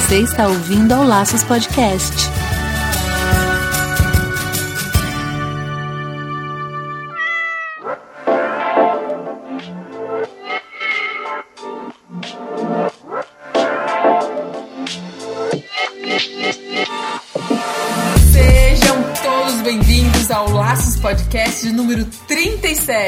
Você está ouvindo ao Laços Podcast. Sejam todos bem-vindos ao Laços Podcast número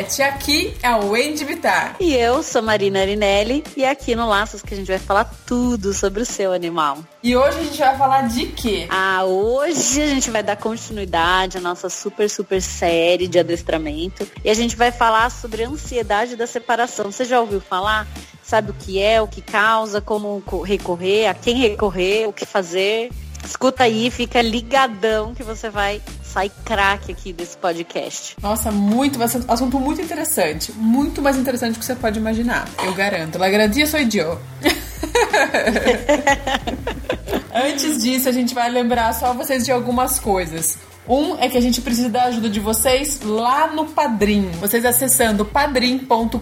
37. Aqui é o Wendy Vitar. E eu sou Marina Arinelli e é aqui no Laços que a gente vai falar tudo sobre o seu animal. E hoje a gente vai falar de quê? Ah, hoje a gente vai dar continuidade à nossa super, super série de adestramento e a gente vai falar sobre a ansiedade da separação. Você já ouviu falar? Sabe o que é, o que causa, como recorrer, a quem recorrer, o que fazer? Escuta aí, fica ligadão que você vai sair craque aqui desse podcast. Nossa, muito, assunto muito interessante. Muito mais interessante do que você pode imaginar. Eu garanto. La garantia sou eu. Antes disso, a gente vai lembrar só vocês de algumas coisas. Um é que a gente precisa da ajuda de vocês lá no Padrim. Vocês acessando padrim.com.br,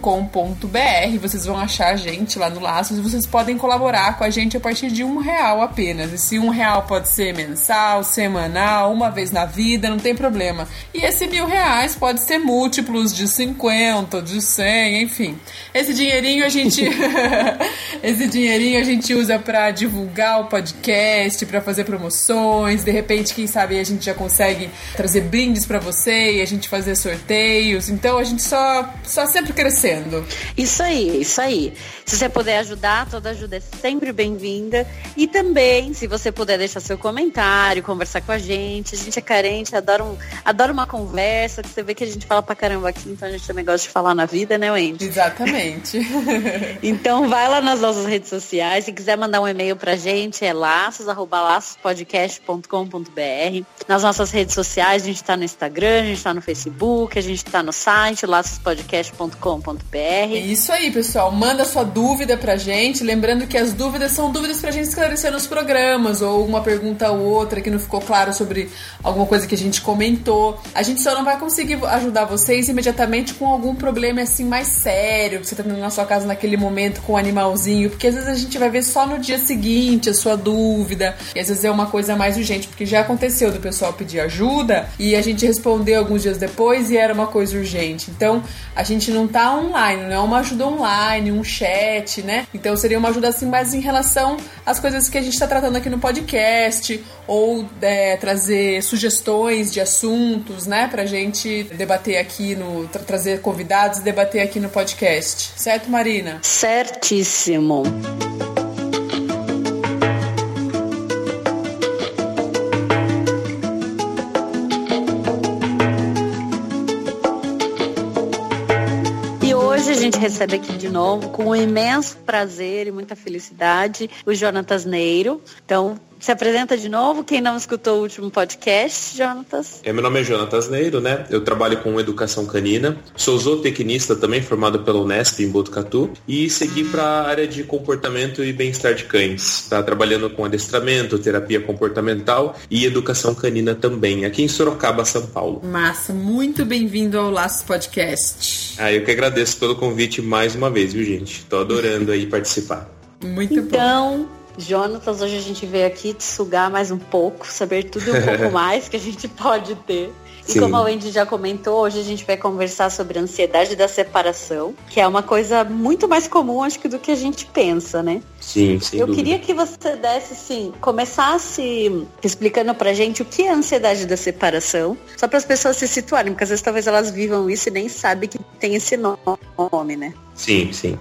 vocês vão achar a gente lá no Laços e vocês podem colaborar com a gente a partir de um real apenas. Esse um real pode ser mensal, semanal, uma vez na vida, não tem problema. E esse mil reais pode ser múltiplos de 50, de 100, enfim. Esse dinheirinho a gente. esse dinheirinho a gente usa para divulgar o podcast, para fazer promoções. De repente, quem sabe a gente já consegue trazer brindes para você e a gente fazer sorteios. Então a gente só, só sempre crescendo. Isso aí, isso aí. Se você puder ajudar, toda ajuda é sempre bem-vinda. E também, se você puder deixar seu comentário, conversar com a gente. A gente é carente, adora, um, adora uma conversa, que você vê que a gente fala pra caramba aqui, então a gente também gosta de falar na vida, né, Wendy? Exatamente. então vai lá nas nossas redes sociais. Se quiser mandar um e-mail pra gente, é laços, arroba laçospodcast.com.br. Nas nossas redes sociais, a gente está no Instagram, a gente está no Facebook, a gente está no site, laçospodcast.com.br. Isso aí, pessoal. Manda sua dúvida pra gente. Lembrando que as dúvidas são dúvidas pra gente esclarecer nos programas, ou uma pergunta ou outra que não ficou claro sobre alguma coisa que a gente comentou. A gente só não vai conseguir ajudar vocês imediatamente com algum problema assim mais sério que você tá tendo na sua casa naquele momento com o animalzinho, porque às vezes a gente vai ver só no dia seguinte a sua dúvida, e às vezes é uma coisa mais urgente, porque já aconteceu do pessoal pedir ajuda e a gente respondeu alguns dias depois e era uma coisa urgente. Então, a gente não tá online, não é uma ajuda online, um chat, né? Então, seria uma ajuda assim mais em relação às coisas que a gente está tratando aqui no podcast ou é, trazer sugestões de assuntos, né, pra gente debater aqui no tra trazer convidados e debater aqui no podcast. Certo, Marina? Certíssimo. Recebe aqui de novo, com um imenso prazer e muita felicidade, o Jonatas Neiro. Então, se apresenta de novo, quem não escutou o último podcast, Jonatas? É, meu nome é Jonatas Neiro, né? Eu trabalho com educação canina, sou zootecnista também, formado pela Unesp em Botucatu, e segui para a área de comportamento e bem-estar de cães. Tá trabalhando com adestramento, terapia comportamental e educação canina também, aqui em Sorocaba, São Paulo. Massa, muito bem-vindo ao Laços Podcast. Ah, eu que agradeço pelo convite mais uma vez, viu, gente? Tô adorando aí participar. Muito então, bom. Então, Jonatas, hoje a gente veio aqui te sugar mais um pouco, saber tudo e um pouco mais que a gente pode ter. E Sim. como a Wendy já comentou, hoje a gente vai conversar sobre a ansiedade da separação, que é uma coisa muito mais comum, acho que, do que a gente pensa, né? Sim, sem Eu dúvida. queria que você desse, assim, começasse explicando pra gente o que é a ansiedade da separação, só para as pessoas se situarem, porque às vezes talvez elas vivam isso e nem sabem que tem esse nome, né? Sim, sim.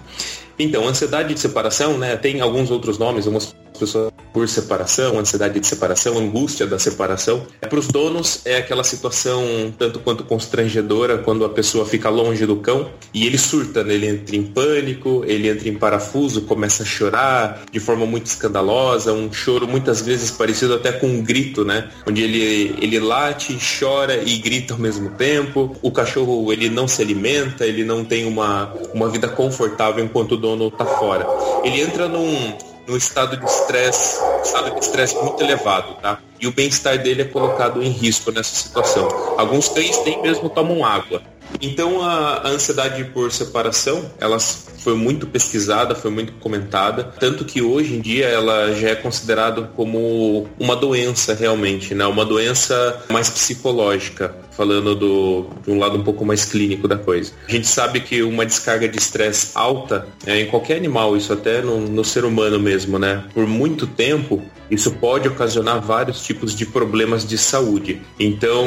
Então, ansiedade de separação, né, tem alguns outros nomes, algumas pessoas por separação, ansiedade de separação, angústia da separação. É, Para os donos é aquela situação tanto quanto constrangedora quando a pessoa fica longe do cão e ele surta, né? ele entra em pânico, ele entra em parafuso, começa a chorar de forma muito escandalosa, um choro muitas vezes parecido até com um grito, né? Onde ele, ele late, chora e grita ao mesmo tempo. O cachorro ele não se alimenta, ele não tem uma, uma vida confortável enquanto o dono está fora. Ele entra num, num estado de estresse, estado de estresse muito elevado, tá? E o bem-estar dele é colocado em risco nessa situação. Alguns cães nem mesmo tomam água. Então a, a ansiedade por separação, ela foi muito pesquisada, foi muito comentada, tanto que hoje em dia ela já é considerada como uma doença realmente, né? Uma doença mais psicológica falando do, de um lado um pouco mais clínico da coisa. A gente sabe que uma descarga de estresse alta, é, em qualquer animal, isso até no, no ser humano mesmo, né? Por muito tempo, isso pode ocasionar vários tipos de problemas de saúde. Então,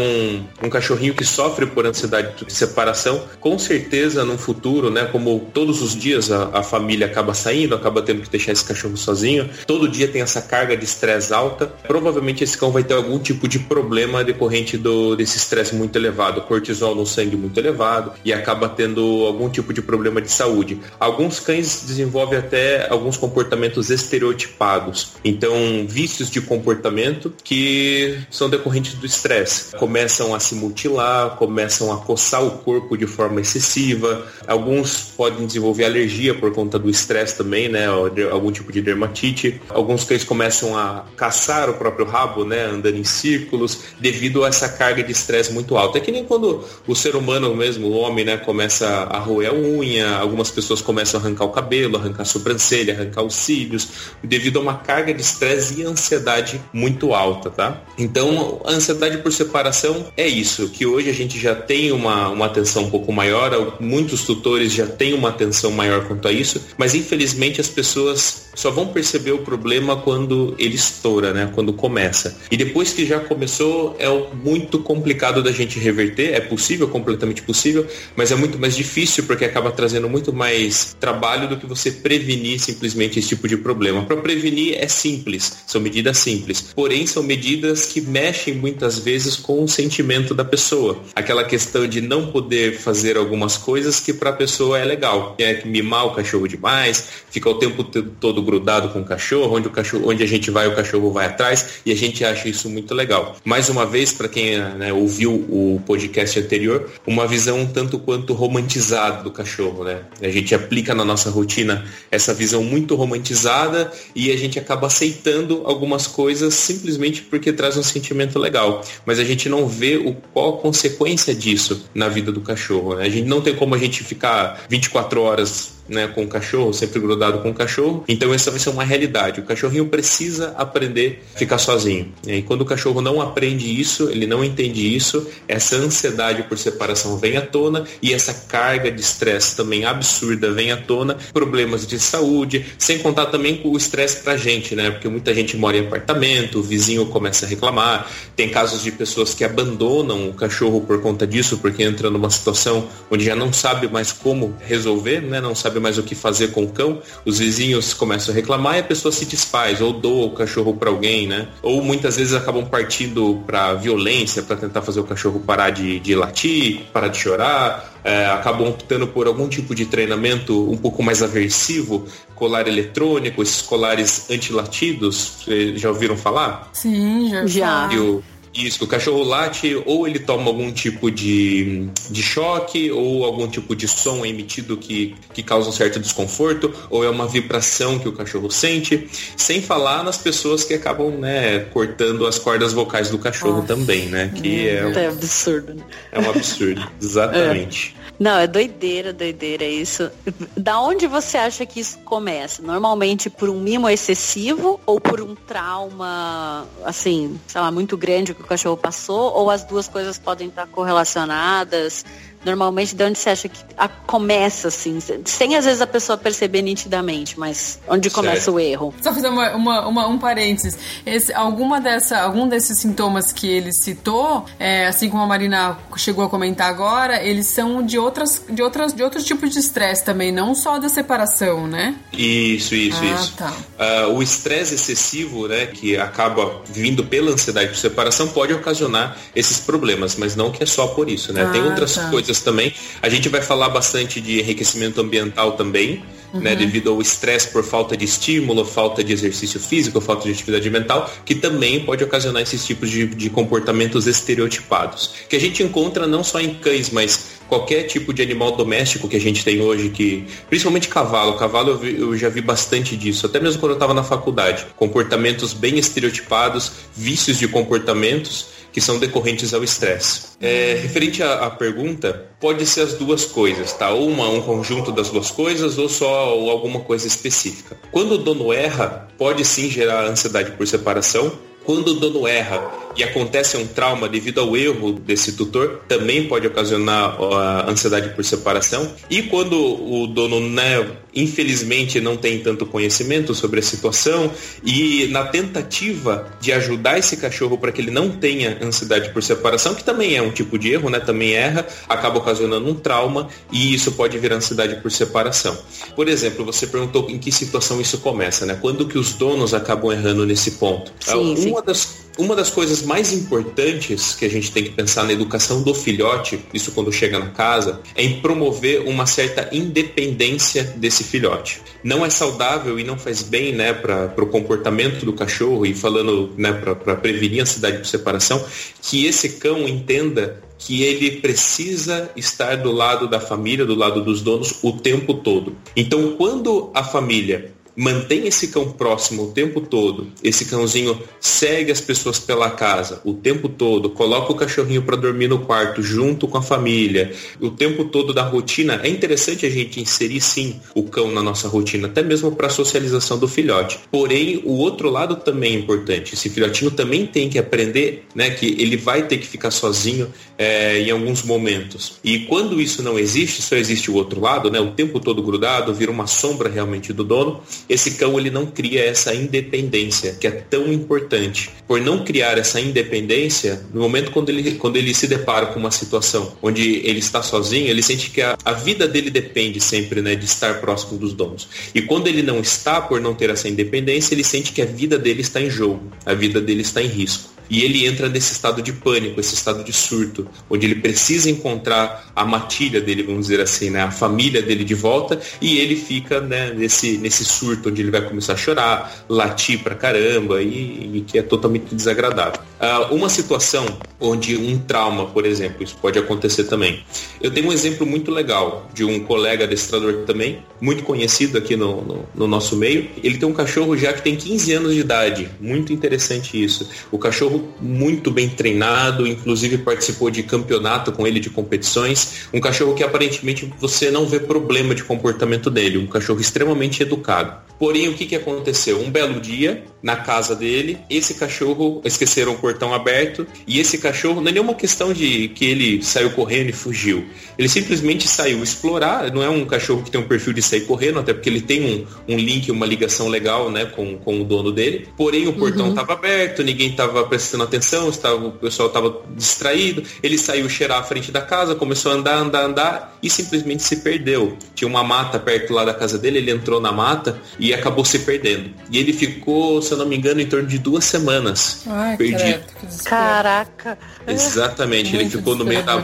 um cachorrinho que sofre por ansiedade de separação, com certeza no futuro, né, como todos os dias a, a, família acaba saindo, acaba tendo que deixar esse cachorro sozinho, todo dia tem essa carga de estresse alta, provavelmente esse cão vai ter algum tipo de problema decorrente do, desse estresse elevado, cortisol no sangue muito elevado e acaba tendo algum tipo de problema de saúde. Alguns cães desenvolvem até alguns comportamentos estereotipados. Então, vícios de comportamento que são decorrentes do estresse. Começam a se mutilar, começam a coçar o corpo de forma excessiva. Alguns podem desenvolver alergia por conta do estresse também, né? Algum tipo de dermatite. Alguns cães começam a caçar o próprio rabo, né? Andando em círculos, devido a essa carga de estresse muito alta. É que nem quando o ser humano mesmo, o homem, né, começa a roer a unha, algumas pessoas começam a arrancar o cabelo, arrancar a sobrancelha, arrancar os cílios, devido a uma carga de estresse e ansiedade muito alta, tá? Então, a ansiedade por separação é isso, que hoje a gente já tem uma, uma atenção um pouco maior, muitos tutores já têm uma atenção maior quanto a isso, mas infelizmente as pessoas só vão perceber o problema quando ele estoura, né? Quando começa. E depois que já começou, é muito complicado da gente reverter, é possível, completamente possível, mas é muito mais difícil porque acaba trazendo muito mais trabalho do que você prevenir simplesmente esse tipo de problema. Para prevenir é simples, são medidas simples. Porém, são medidas que mexem muitas vezes com o sentimento da pessoa. Aquela questão de não poder fazer algumas coisas que para a pessoa é legal. É mimar o cachorro demais, ficar o tempo todo grudado com o cachorro, onde o cachorro, onde a gente vai, o cachorro vai atrás, e a gente acha isso muito legal. Mais uma vez, para quem né, ouviu o podcast anterior, uma visão um tanto quanto romantizada do cachorro, né? A gente aplica na nossa rotina essa visão muito romantizada e a gente acaba aceitando algumas coisas simplesmente porque traz um sentimento legal. Mas a gente não vê o, qual a consequência disso na vida do cachorro. Né? A gente não tem como a gente ficar 24 horas né, com o cachorro, sempre grudado com o cachorro. Então essa vai ser uma realidade. O cachorrinho precisa aprender a ficar sozinho. E quando o cachorro não aprende isso, ele não entende isso, essa ansiedade por separação vem à tona e essa carga de estresse também absurda vem à tona, problemas de saúde, sem contar também com o estresse pra gente, né? Porque muita gente mora em apartamento, o vizinho começa a reclamar, tem casos de pessoas que abandonam o cachorro por conta disso, porque entra numa situação onde já não sabe mais como resolver, né? Não sabe sabe mais o que fazer com o cão, os vizinhos começam a reclamar e a pessoa se desfaz, ou doa o cachorro para alguém, né? Ou muitas vezes acabam partindo para violência, para tentar fazer o cachorro parar de, de latir, parar de chorar, é, acabam optando por algum tipo de treinamento um pouco mais aversivo, colar eletrônico, esses colares antilatidos, vocês já ouviram falar? Sim, já. já. E o, isso, o cachorro late ou ele toma algum tipo de, de choque ou algum tipo de som emitido que, que causa um certo desconforto ou é uma vibração que o cachorro sente, sem falar nas pessoas que acabam né, cortando as cordas vocais do cachorro Nossa. também, né? Que é, um, é absurdo. Né? É um absurdo, exatamente. É. Não, é doideira, doideira isso. Da onde você acha que isso começa? Normalmente por um mimo excessivo ou por um trauma, assim, sei lá, muito grande que o cachorro passou? Ou as duas coisas podem estar correlacionadas? Normalmente, de onde você acha que a, começa, assim? Sem às vezes a pessoa perceber nitidamente, mas onde começa o erro? Só fazer uma, uma, uma, um parênteses. Esse, alguma dessa, algum desses sintomas que ele citou, é, assim como a Marina chegou a comentar agora, eles são de outras, de outras, de outros tipos de estresse também, não só da separação, né? Isso, isso, ah, isso. Tá. Uh, o estresse excessivo, né, que acaba vindo pela ansiedade de separação, pode ocasionar esses problemas, mas não que é só por isso, né? Ah, Tem outras tá. coisas também. A gente vai falar bastante de enriquecimento ambiental também, né, uhum. né, devido ao estresse por falta de estímulo, falta de exercício físico, falta de atividade mental, que também pode ocasionar esses tipos de, de comportamentos estereotipados, que a gente encontra não só em cães, mas qualquer tipo de animal doméstico que a gente tem hoje, que principalmente cavalo, cavalo eu, vi, eu já vi bastante disso, até mesmo quando eu estava na faculdade, comportamentos bem estereotipados, vícios de comportamentos que são decorrentes ao estresse. É, referente à, à, pergunta, pode ser as duas coisas, tá? Ou uma, um conjunto das duas coisas ou só ou alguma coisa específica. Quando o dono erra, pode sim gerar ansiedade por separação, quando o dono erra e acontece um trauma devido ao erro desse tutor, também pode ocasionar a ansiedade por separação. E quando o dono, né, infelizmente, não tem tanto conhecimento sobre a situação e na tentativa de ajudar esse cachorro para que ele não tenha ansiedade por separação, que também é um tipo de erro, né, também erra, acaba ocasionando um trauma e isso pode virar ansiedade por separação. Por exemplo, você perguntou em que situação isso começa, né? Quando que os donos acabam errando nesse ponto? Sim, sim. Uma das uma das coisas mais importantes que a gente tem que pensar na educação do filhote, isso quando chega na casa, é em promover uma certa independência desse filhote. Não é saudável e não faz bem né, para o comportamento do cachorro, e falando né, para prevenir a ansiedade de separação, que esse cão entenda que ele precisa estar do lado da família, do lado dos donos, o tempo todo. Então, quando a família mantém esse cão próximo o tempo todo, esse cãozinho segue as pessoas pela casa o tempo todo, coloca o cachorrinho para dormir no quarto junto com a família, o tempo todo da rotina, é interessante a gente inserir sim o cão na nossa rotina, até mesmo para a socialização do filhote. Porém, o outro lado também é importante. Esse filhotinho também tem que aprender, né, que ele vai ter que ficar sozinho é, em alguns momentos. E quando isso não existe, só existe o outro lado, né, o tempo todo grudado, vira uma sombra realmente do dono esse cão ele não cria essa independência, que é tão importante. Por não criar essa independência, no momento quando ele, quando ele se depara com uma situação onde ele está sozinho, ele sente que a, a vida dele depende sempre né, de estar próximo dos donos. E quando ele não está, por não ter essa independência, ele sente que a vida dele está em jogo, a vida dele está em risco. E ele entra nesse estado de pânico, esse estado de surto, onde ele precisa encontrar a matilha dele, vamos dizer assim, né, a família dele de volta, e ele fica né, nesse, nesse surto, onde ele vai começar a chorar, latir pra caramba, e, e que é totalmente desagradável. Uh, uma situação onde um trauma, por exemplo, isso pode acontecer também. Eu tenho um exemplo muito legal de um colega adestrador também, muito conhecido aqui no, no, no nosso meio. Ele tem um cachorro já que tem 15 anos de idade, muito interessante isso. O cachorro cachorro muito bem treinado, inclusive participou de campeonato com ele de competições. Um cachorro que aparentemente você não vê problema de comportamento dele, um cachorro extremamente educado. Porém, o que, que aconteceu? Um belo dia, na casa dele, esse cachorro esqueceram o portão aberto e esse cachorro não é nenhuma questão de que ele saiu correndo e fugiu. Ele simplesmente saiu explorar, não é um cachorro que tem um perfil de sair correndo, até porque ele tem um, um link, uma ligação legal né, com, com o dono dele. Porém, o portão estava uhum. aberto, ninguém estava prestando prestando atenção, estava, o pessoal estava distraído, ele saiu cheirar à frente da casa, começou a andar, andar, andar e simplesmente se perdeu. Tinha uma mata perto lá da casa dele, ele entrou na mata e acabou se perdendo. E ele ficou, se eu não me engano, em torno de duas semanas Ai, perdido. Caraca! Exatamente, ele ficou no meio da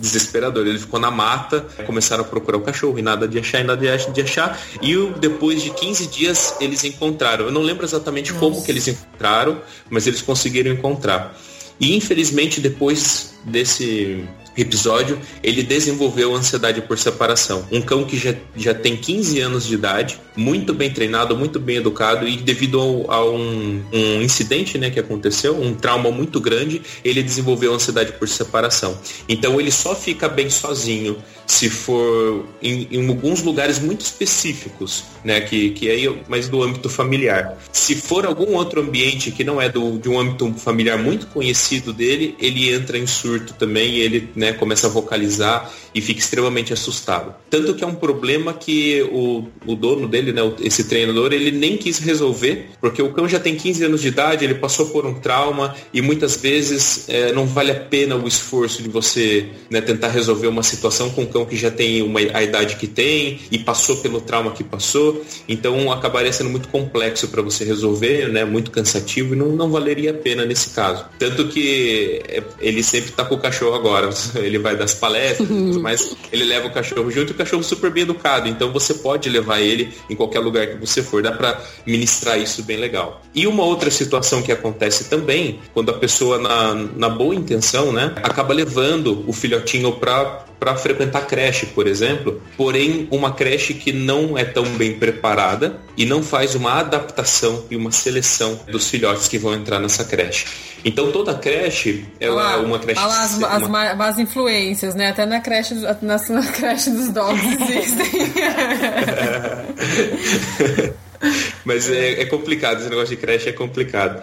desesperador. Ele ficou na mata, começaram a procurar o cachorro e nada de achar, e nada de achar. E depois de 15 dias eles encontraram. Eu não lembro exatamente Nossa. como que eles encontraram, mas eles conseguiram encontrar. E infelizmente depois desse episódio, ele desenvolveu ansiedade por separação. Um cão que já, já tem 15 anos de idade, muito bem treinado, muito bem educado e devido ao, a um, um, incidente né, que aconteceu, um trauma muito grande, ele desenvolveu ansiedade por separação. Então ele só fica bem sozinho se for em, em alguns lugares muito específicos, né, que, que é mais do âmbito familiar. Se for algum outro ambiente que não é do, de um âmbito familiar muito conhecido dele, ele entra em surto também e ele né, começa a vocalizar e fica extremamente assustado. Tanto que é um problema que o, o dono dele, né, esse treinador, ele nem quis resolver, porque o cão já tem 15 anos de idade, ele passou por um trauma e muitas vezes é, não vale a pena o esforço de você né, tentar resolver uma situação com um cão que já tem uma, a idade que tem e passou pelo trauma que passou. Então acabaria sendo muito complexo para você resolver, né, muito cansativo e não, não valeria a pena nesse caso. Tanto que é, ele sempre está com o cachorro agora, ele vai das palestras, mas ele leva o cachorro junto e o cachorro super bem educado. Então você pode levar ele em qualquer lugar que você for, dá para ministrar isso bem legal. E uma outra situação que acontece também, quando a pessoa na, na boa intenção, né, acaba levando o filhotinho para para frequentar creche, por exemplo, porém uma creche que não é tão bem preparada e não faz uma adaptação e uma seleção dos filhotes que vão entrar nessa creche. Então toda creche ela é uma creche. Olha as, as más influências, né? Até na creche, na, na creche dos dogs existem. Mas é, é, complicado, esse negócio de creche é complicado.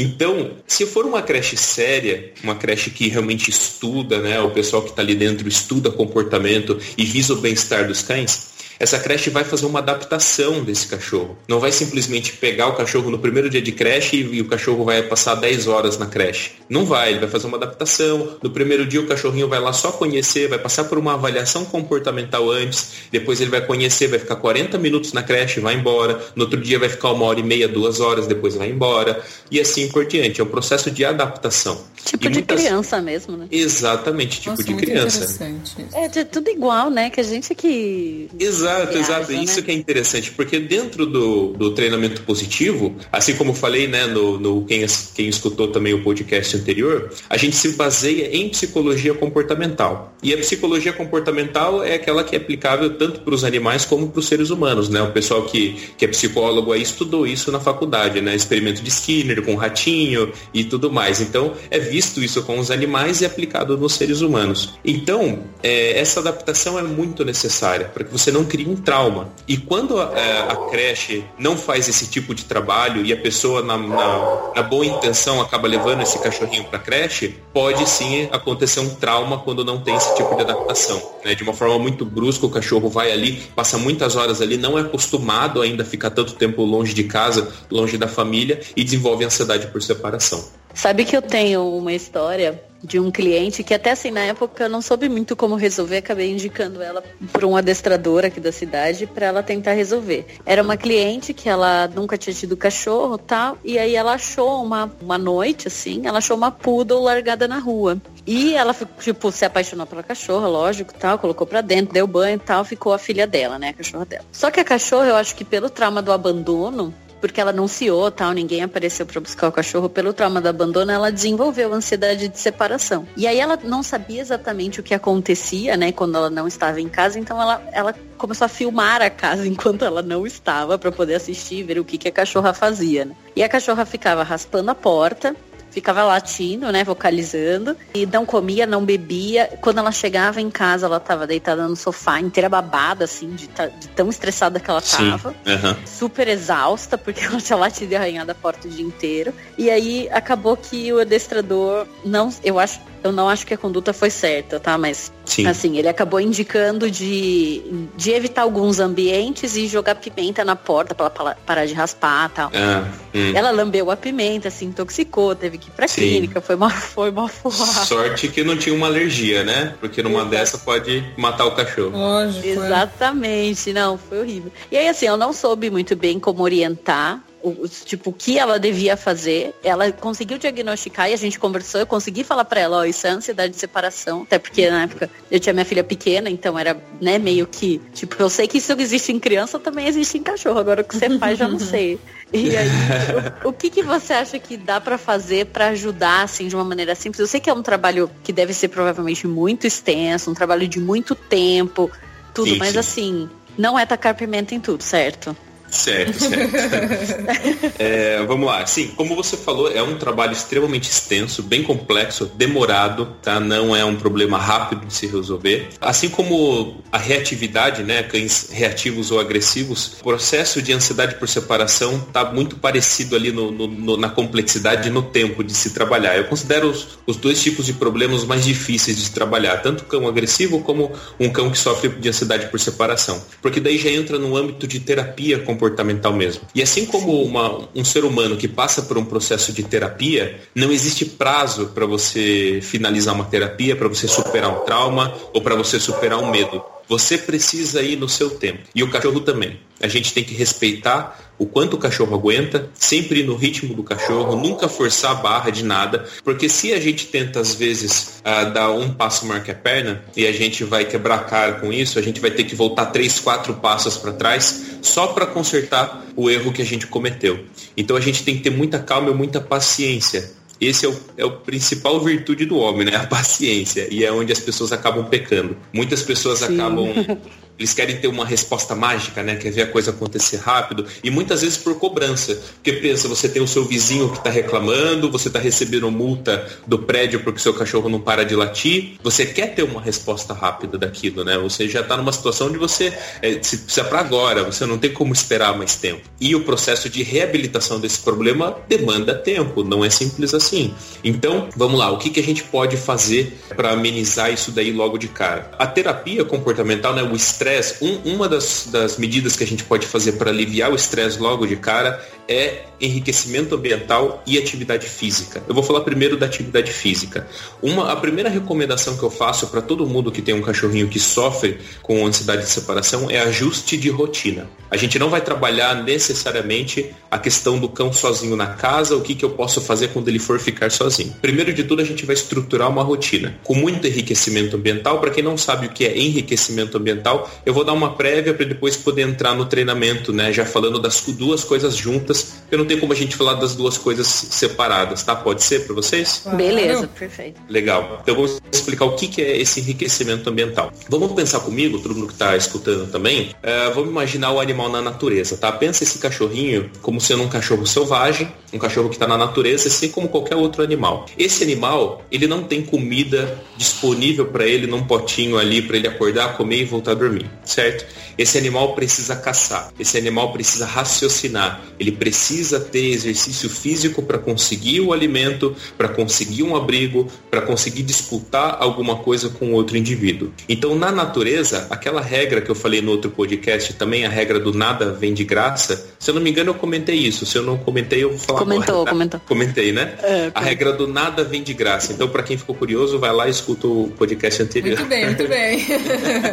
Então, se for uma creche séria, uma creche que realmente estuda, né, o pessoal que está ali dentro estuda comportamento e visa o bem-estar dos cães, essa creche vai fazer uma adaptação desse cachorro. Não vai simplesmente pegar o cachorro no primeiro dia de creche e, e, o cachorro vai passar 10 horas na creche. Não vai, ele vai fazer uma adaptação. No primeiro dia o cachorrinho vai lá só conhecer, vai passar por uma avaliação comportamental antes, depois ele vai conhecer, vai ficar 40 minutos na creche, vai embora. No outro dia vai ficar uma hora e meia, duas horas, depois vai embora. E assim por diante. É um processo de adaptação. Tipo e de muitas... criança mesmo, né? Exatamente, tipo Nossa, de criança. É, tudo igual, né? Que a gente que. Exato Exato, viaja, exato. Né? Isso que é interessante, porque dentro do, do treinamento positivo, assim como falei, né, no, no quem, quem escutou também o podcast anterior, a gente se baseia em psicologia comportamental. E a psicologia comportamental é aquela que é aplicável tanto para os animais como para os seres humanos, né? O pessoal que, que é psicólogo aí estudou isso na faculdade, né? Experimento de Skinner com ratinho e tudo mais. Então, é visto isso com os animais e aplicado nos seres humanos. Então, é, essa adaptação é muito necessária para que você não crie cria um trauma. E quando a, é, a, creche não faz esse tipo de trabalho e a pessoa, na, na, na boa intenção, acaba levando esse cachorrinho para a creche, pode sim acontecer um trauma quando não tem esse tipo de adaptação. Né? De uma forma muito brusca, o cachorro vai ali, passa muitas horas ali, não é acostumado ainda a ficar tanto tempo longe de casa, longe da família e desenvolve ansiedade por separação. Sabe que eu tenho uma história de um cliente que até assim na época eu não soube muito como resolver, acabei indicando ela para um adestrador aqui da cidade para ela tentar resolver. Era uma cliente que ela nunca tinha tido cachorro, tal, e aí ela achou uma uma noite assim, ela achou uma poodle largada na rua. E ela tipo se apaixonou pela cachorra, lógico, tal, colocou para dentro, deu banho e tal, ficou a filha dela, né, a cachorra dela. Só que a cachorra, eu acho que pelo trauma do abandono, porque ela anunciou, tal, ninguém apareceu para buscar o cachorro pelo trauma do abandono, ela desenvolveu ansiedade de separação. E aí ela não sabia exatamente o que acontecia, né, quando ela não estava em casa, então ela, ela começou a filmar a casa enquanto ela não estava para poder assistir, ver o que, que a cachorra fazia. Né? E a cachorra ficava raspando a porta, ficava latindo, né, vocalizando, e não comia, não bebia. Quando ela chegava em casa, ela tava deitada no sofá, inteira babada, assim, de, de tão estressada que ela tava. Uhum. Super exausta, porque ela tinha latido e arranhado a porta o dia inteiro. E aí acabou que o adestrador não, eu acho, eu não acho que a conduta foi certa, tá? Mas Sim. assim, ele acabou indicando de, de evitar alguns ambientes e jogar pimenta na porta para ela parar de raspar tal. Ah, hum. Ela lambeu a pimenta, se intoxicou, teve que ir pra Sim. clínica, foi uma, foi uma Sorte que não tinha uma alergia, né? Porque numa Exato. dessa pode matar o cachorro. Lógico. É. Exatamente, não, foi horrível. E aí assim, eu não soube muito bem como orientar o, tipo, o que ela devia fazer. Ela conseguiu diagnosticar e a gente conversou. Eu consegui falar para ela, ó, isso é ansiedade de separação. Até porque na época eu tinha minha filha pequena, então era, né, meio que, tipo, eu sei que isso existe em criança, também existe em cachorro. Agora o que você faz, já não sei. E aí, o, o, que, que você acha que dá para fazer para ajudar, assim, de uma maneira simples? Eu sei que é um trabalho que deve ser provavelmente muito extenso, um trabalho de muito tempo, tudo, sim, mas sim. assim, não é tacar pimenta em tudo, certo? Certo, certo. é, vamos lá. Sim, como você falou, é um trabalho extremamente extenso, bem complexo, demorado, tá? Não é um problema rápido de se resolver. Assim como a reatividade, né? Cães reativos ou agressivos, o processo de ansiedade por separação está muito parecido ali no, no, no, na complexidade e no tempo de se trabalhar. Eu considero os, os dois tipos de problemas mais difíceis de se trabalhar, tanto cão agressivo como um cão que sofre de ansiedade por separação. Porque daí já entra no âmbito de terapia com comportamental mesmo. E assim como uma, um ser humano que passa por um processo de terapia, não existe prazo para você finalizar uma terapia, para você superar um trauma ou para você superar um medo. Você precisa ir no seu tempo. E o cachorro também. A gente tem que respeitar o quanto o cachorro aguenta, sempre ir no ritmo do cachorro, nunca forçar a barra de nada, porque se a gente tenta às vezes uh, dar um passo maior que a perna e a gente vai quebrar a cara com isso, a gente vai ter que voltar três, quatro passos para trás só para consertar o erro que a gente cometeu. Então a gente tem que ter muita calma e muita paciência Esse é o, é o principal virtude do homem, né? A paciência. E é onde as pessoas acabam pecando. Muitas pessoas Sim. acabam eles querem ter uma resposta mágica, né? Quer ver a coisa acontecer rápido e muitas vezes por cobrança. Porque pensa, você tem o seu vizinho que está reclamando, você está recebendo multa do prédio porque seu cachorro não para de latir. Você quer ter uma resposta rápida daquilo, né? Você já está numa situação onde você é, se precisa para agora, você não tem como esperar mais tempo. E o processo de reabilitação desse problema demanda tempo, não é simples assim. Então, vamos lá, o que, que a gente pode fazer para amenizar isso daí logo de cara? A terapia comportamental, né? O estresse estresse, um, uma das, das medidas que a gente pode fazer para aliviar o estresse logo de cara é enriquecimento ambiental e atividade física. Eu vou falar primeiro da atividade física. Uma, a primeira recomendação que eu faço para todo mundo que tem um cachorrinho que sofre com ansiedade de separação é ajuste de rotina. A gente não vai trabalhar necessariamente a questão do cão sozinho na casa, o que, que eu posso fazer quando ele for ficar sozinho. Primeiro de tudo, a gente vai estruturar uma rotina com muito enriquecimento ambiental. Para quem não sabe o que é enriquecimento ambiental, eu vou dar uma prévia para depois poder entrar no treinamento, né? Já falando das duas coisas juntas, eu não tem como a gente falar das duas coisas separadas, tá? Pode ser para vocês? Beleza, perfeito. Legal. Então eu vou explicar o que, que é esse enriquecimento ambiental. Vamos pensar comigo, todo mundo que está escutando também, uh, vamos imaginar o animal na natureza, tá? Pensa esse cachorrinho como sendo um cachorro selvagem, um cachorro que está na natureza, assim como qualquer outro animal. Esse animal, ele não tem comida disponível para ele num potinho ali para ele acordar, comer e voltar a dormir, certo? Esse animal precisa caçar, esse animal precisa raciocinar, ele precisa ter exercício físico para conseguir o alimento, para conseguir um abrigo, para conseguir disputar alguma coisa com outro indivíduo. Então, na natureza, aquela regra que eu falei no outro podcast também, a regra do nada vem de graça, se eu não me engano, eu comentei isso. Se eu não comentei, eu vou falar Comentou, agora, comentou. Comentei, né? É, a regra do nada vem de graça. Então, para quem ficou curioso, vai lá e escuta o podcast anterior. Muito bem, muito bem.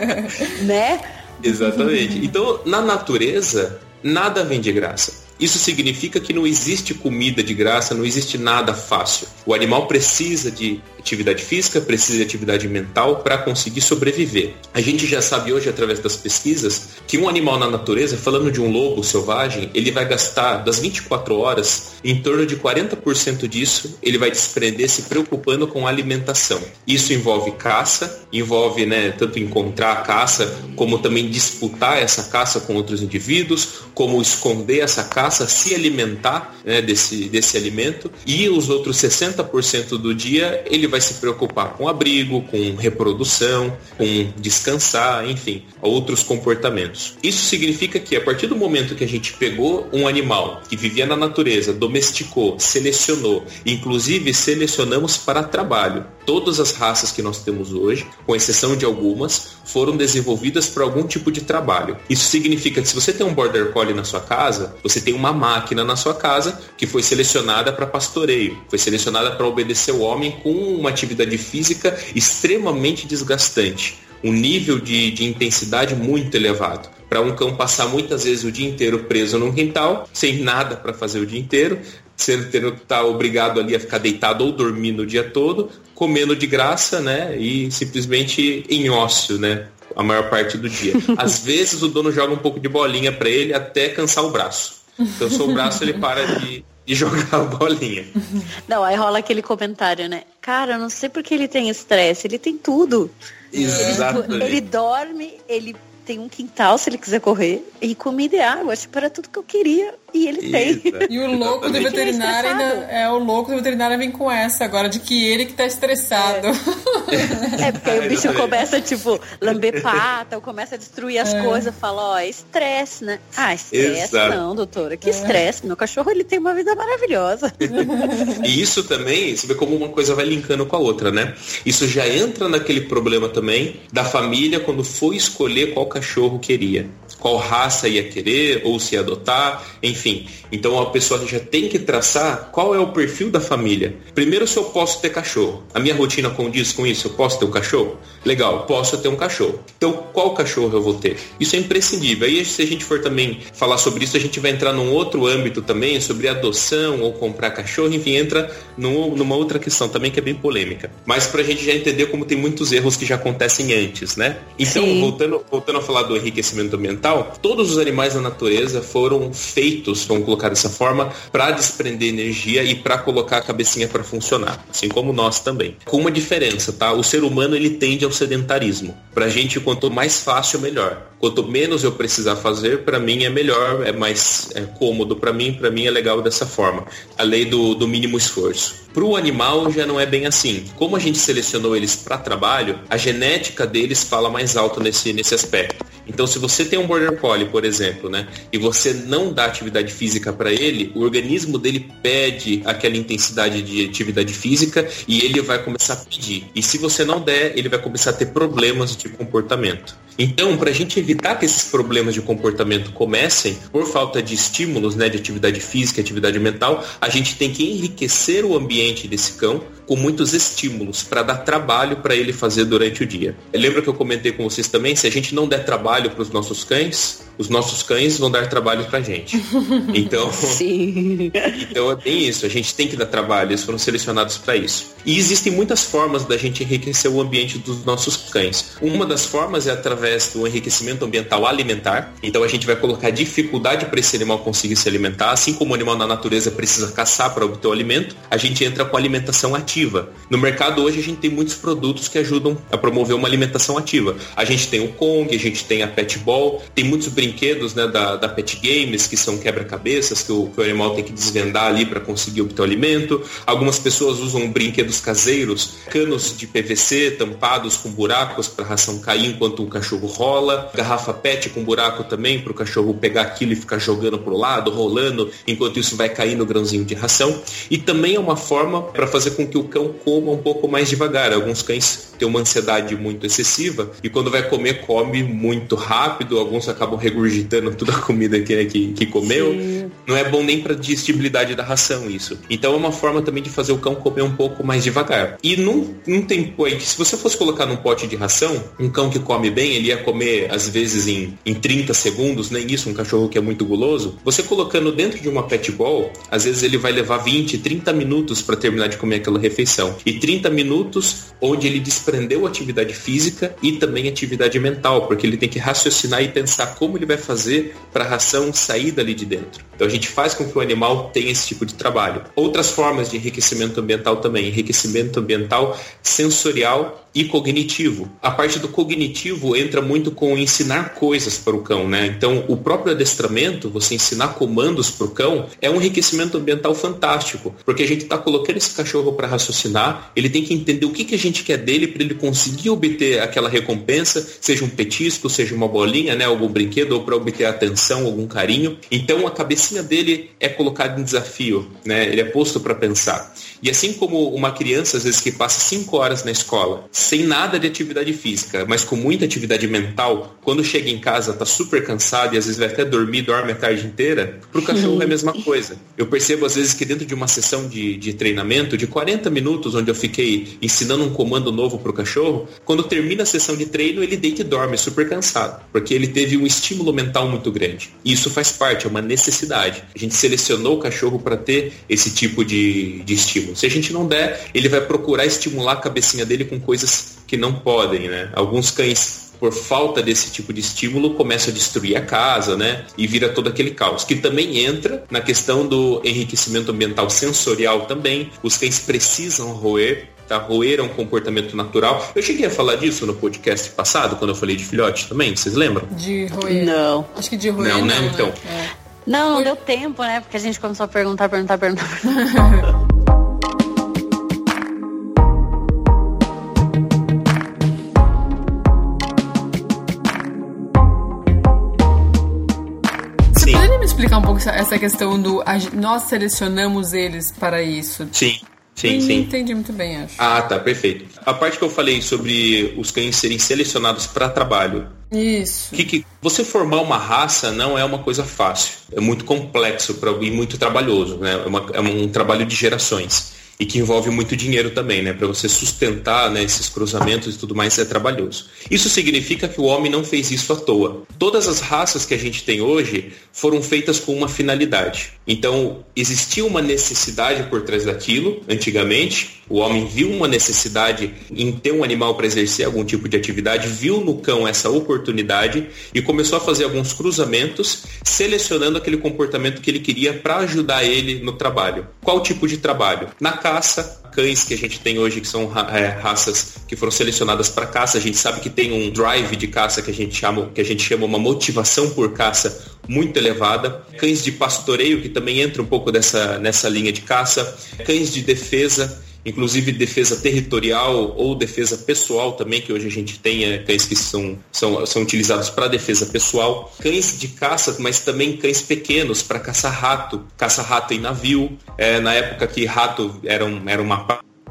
né? Exatamente. Então, na natureza, nada vem de graça. Isso significa que não existe comida de graça, não existe nada fácil. O animal precisa de atividade física, precisa de atividade mental para conseguir sobreviver. A gente já sabe hoje, através das pesquisas, que um animal na natureza, falando de um lobo selvagem, ele vai gastar das 24 horas, em torno de 40% disso, ele vai desprender se preocupando com a alimentação. Isso envolve caça, envolve né, tanto encontrar a caça, como também disputar essa caça com outros indivíduos, como esconder essa caça, se alimentar né, desse, desse alimento, e os outros 60% do dia ele vai vai se preocupar com abrigo, com reprodução, com descansar, enfim, outros comportamentos. Isso significa que a partir do momento que a gente pegou um animal que vivia na natureza, domesticou, selecionou, inclusive selecionamos para trabalho. Todas as raças que nós temos hoje, com exceção de algumas, foram desenvolvidas para algum tipo de trabalho. Isso significa que se você tem um border collie na sua casa, você tem uma máquina na sua casa que foi selecionada para pastoreio, foi selecionada para obedecer o homem com uma atividade física extremamente desgastante, um nível de, de intensidade muito elevado. Para um cão passar muitas vezes o dia inteiro preso num quintal, sem nada para fazer o dia inteiro, sendo tendo que estar tá obrigado ali a ficar deitado ou dormindo o dia todo, comendo de graça, né? E simplesmente em ócio, né? A maior parte do dia. Às vezes o dono joga um pouco de bolinha para ele até cansar o braço. Então, o braço ele para de, e jogar a bolinha. Não, aí rola aquele comentário, né? Cara, eu não sei porque ele tem estresse, ele tem tudo. Exatamente. Ele, ele dorme, ele tem um quintal se ele quiser correr, e comida e água, tipo, era tudo que eu queria. E ele tem. E o louco do veterinário ainda. É, o louco do veterinário vem com essa agora, de que ele que tá estressado. É, é porque aí o bicho começa, tipo, lamber pata, ou começa a destruir as é. coisas, fala, ó, é estresse, né? Ah, estresse não, doutora. Que é. estresse. Meu cachorro, ele tem uma vida maravilhosa. e isso também, você vê como uma coisa vai linkando com a outra, né? Isso já entra naquele problema também da família quando foi escolher qual cachorro queria qual raça ia querer ou se adotar, enfim. Então a pessoa já tem que traçar qual é o perfil da família. Primeiro, se eu posso ter cachorro. A minha rotina condiz com isso? Eu posso ter um cachorro? Legal, posso ter um cachorro. Então, qual cachorro eu vou ter? Isso é imprescindível. Aí, se a gente for também falar sobre isso, a gente vai entrar num outro âmbito também, sobre adoção ou comprar cachorro, enfim, entra num, numa outra questão também que é bem polêmica. Mas para a gente já entender como tem muitos erros que já acontecem antes, né? Então, voltando, voltando a falar do enriquecimento ambiental, todos os animais da natureza foram feitos, vamos colocar dessa forma, para desprender energia e para colocar a cabecinha para funcionar, assim como nós também. Com uma diferença, tá? O ser humano ele tende ao sedentarismo. Pra gente, quanto mais fácil, melhor. Quanto menos eu precisar fazer, para mim é melhor, é mais é cômodo para mim, para mim é legal dessa forma. A lei do, do mínimo esforço. Para o animal já não é bem assim. Como a gente selecionou eles para trabalho, a genética deles fala mais alto nesse, nesse aspecto. Então, se você tem um border collie, por exemplo, né, e você não dá atividade física para ele, o organismo dele pede aquela intensidade de atividade física e ele vai começar a pedir. E se você não der, ele vai começar a ter problemas de comportamento. Então, para a gente evitar que esses problemas de comportamento comecem por falta de estímulos, né, de atividade física, atividade mental, a gente tem que enriquecer o ambiente desse cão com muitos estímulos para dar trabalho para ele fazer durante o dia. Lembra que eu comentei com vocês também, se a gente não der trabalho para os nossos cães, os nossos cães vão dar trabalho para a gente. Então, Sim. então é bem isso, a gente tem que dar trabalho, eles foram selecionados para isso. E existem muitas formas da gente enriquecer o ambiente dos nossos cães. Uma das formas é através do enriquecimento ambiental alimentar. Então a gente vai colocar dificuldade para esse animal conseguir se alimentar, assim como o animal na natureza precisa caçar para obter o alimento, a gente entra com alimentação ativa. No mercado hoje a gente tem muitos produtos que ajudam a promover uma alimentação ativa. A gente tem o Kong, a gente tem a Pet Ball, tem muitos brinquedos né, da, da Pet Games, que são quebra-cabeças que o, que o animal tem que desvendar ali para conseguir obter o alimento. Algumas pessoas usam brinquedos caseiros, canos de PVC tampados com buracos para a ração cair enquanto o cachorro rola, garrafa PET com buraco também para o cachorro pegar aquilo e ficar jogando para o lado, rolando, enquanto isso vai cair no grãozinho de ração. E também é uma forma para fazer com que o cão coma um pouco mais devagar. Alguns cães têm uma ansiedade muito excessiva e quando vai comer, come muito rápido, alguns acabam regurgitando toda a comida que, que, que comeu. Sim. Não é bom nem para digestibilidade da ração isso. Então é uma forma também de fazer o cão comer um pouco mais devagar. E num, num tempo aí que se você fosse colocar num pote de ração, um cão que come bem, ele ia comer às vezes em, em 30 segundos, nem isso, um cachorro que é muito guloso. Você colocando dentro de uma pet ball, às vezes ele vai levar 20, 30 minutos para terminar de comer aquela refeição. E 30 minutos onde ele desprendeu atividade física e também atividade mental, porque ele tem que raciocinar e pensar como ele vai fazer para a ração sair dali de dentro. Então a gente faz com que o animal tenha esse tipo de trabalho. Outras formas de enriquecimento ambiental também, enriquecimento ambiental sensorial e cognitivo. A parte do cognitivo entra muito com ensinar coisas para o cão, né? Então, o próprio adestramento, você ensinar comandos para o cão, é um enriquecimento ambiental fantástico, porque a gente está colocando esse cachorro para raciocinar, ele tem que entender o que, que a gente quer dele para ele conseguir obter aquela recompensa, seja um petisco, seja uma bolinha, né? Algum brinquedo, ou para obter atenção, algum carinho. Então, a cabecinha dele é colocada em desafio, né? Ele é posto para pensar. E assim como uma criança, às vezes, que passa cinco horas na escola, sem nada de atividade física, mas com muita atividade mental, quando chega em casa tá super cansado e às vezes vai até dormir, dorme a tarde inteira, pro cachorro é a mesma coisa. Eu percebo às vezes que dentro de uma sessão de, de treinamento de 40 minutos, onde eu fiquei ensinando um comando novo pro cachorro, quando termina a sessão de treino, ele deita e dorme super cansado, porque ele teve um estímulo mental muito grande. E isso faz parte, é uma necessidade. A gente selecionou o cachorro para ter esse tipo de, de estímulo. Se a gente não der, ele vai procurar estimular a cabecinha dele com coisas que não podem, né? Alguns cães por falta desse tipo de estímulo, começam a destruir a casa, né? E vira todo aquele caos. Que também entra na questão do enriquecimento ambiental sensorial também. Os cães precisam roer. Tá? Roer é um comportamento natural. Eu cheguei a falar disso no podcast passado, quando eu falei de filhote também, vocês lembram? De roer. Não. Acho que de roer não, não né? né? Então. É. Não, não deu tempo, né? Porque a gente começou a perguntar, perguntar, perguntar. perguntar. explicar um pouco essa, questão do nós selecionamos eles para isso? Sim. Sim, Não sim. entendi muito bem, acho. Ah, tá, perfeito. A parte que eu falei sobre os cães serem selecionados para trabalho. Isso. Que, que você formar uma raça não é uma coisa fácil. É muito complexo pra, e muito trabalhoso. Né? É, uma- é um trabalho de gerações. E que envolve muito dinheiro também, né? Para você sustentar né, esses cruzamentos e tudo mais é trabalhoso. Isso significa que o homem não fez isso à toa. Todas as raças que a gente tem hoje foram feitas com uma finalidade. Então, existia uma necessidade por trás daquilo, antigamente, O homem viu uma necessidade em ter um animal para exercer algum tipo de atividade, viu no cão essa oportunidade e começou a fazer alguns cruzamentos, selecionando aquele comportamento que ele queria para ajudar ele no trabalho. Qual tipo de trabalho? Na caça, cães que a gente tem hoje, que são é, raças que foram selecionadas para caça, a gente sabe que tem um drive de caça que a gente chama, que a gente chama uma motivação por caça muito elevada. Cães de pastoreio, que também entra um pouco dessa, nessa linha de caça. Cães de defesa, inclusive defesa territorial ou defesa pessoal também, que hoje a gente tem é, cães que são, são, são utilizados para defesa pessoal, cães de caça, mas também cães pequenos para caçar rato, caça rato em navio, é, na época que rato era, um, era uma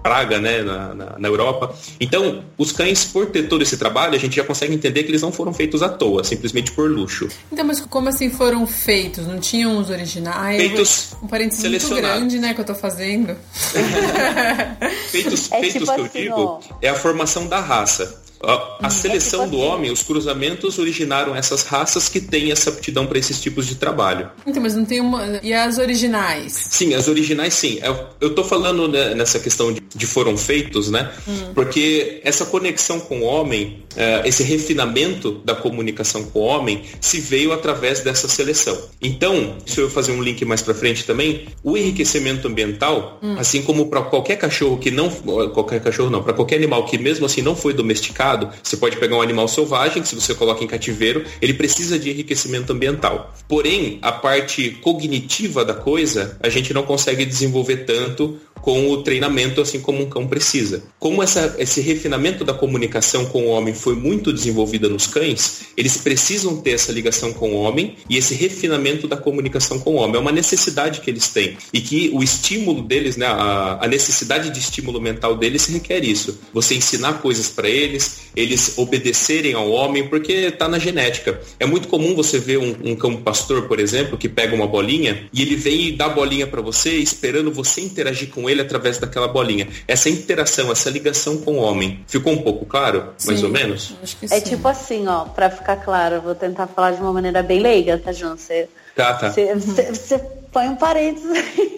praga né, na, na, na, Europa. Então, os cães, por ter todo esse trabalho, a gente já consegue entender que eles não foram feitos à toa, simplesmente por luxo. Então, mas como assim foram feitos? Não tinham os originais? Feitos um parênteses muito grande, né, que eu tô fazendo. feitos é feitos tipo que eu assim, digo ó. é a formação da raça. A, seleção do homem, os cruzamentos originaram essas raças que têm essa aptidão para esses tipos de trabalho. Então, mas não tem uma. E as originais? Sim, as originais sim. Eu, eu tô falando né, nessa questão de, de, foram feitos, né? Hum. Porque essa conexão com o homem, uh, esse refinamento da comunicação com o homem, se veio através dessa seleção. Então, se eu fazer um link mais para frente também, o enriquecimento ambiental, hum. assim como para qualquer cachorro que não. Qualquer cachorro não, para qualquer animal que mesmo assim não foi domesticado, você pode pegar um animal selvagem, que se você coloca em cativeiro, ele precisa de enriquecimento ambiental. Porém, a parte cognitiva da coisa, a gente não consegue desenvolver tanto com o treinamento, assim como um cão precisa. Como essa, esse refinamento da comunicação com o homem foi muito desenvolvida nos cães, eles precisam ter essa ligação com o homem e esse refinamento da comunicação com o homem. É uma necessidade que eles têm. E que o estímulo deles, né, a, a necessidade de estímulo mental deles requer isso. Você ensinar coisas para eles, eles obedecerem ao homem, porque está na genética. É muito comum você ver um, um cão pastor, por exemplo, que pega uma bolinha e ele vem e dá a bolinha para você, esperando você interagir com ele através daquela bolinha. Essa interação, essa ligação com o homem. Ficou um pouco claro, sim, mais ou menos? é tipo assim, ó, para ficar claro, eu vou tentar falar de uma maneira bem leiga, tá, João? Você, tá, tá. Você, você põe um parênteses aí.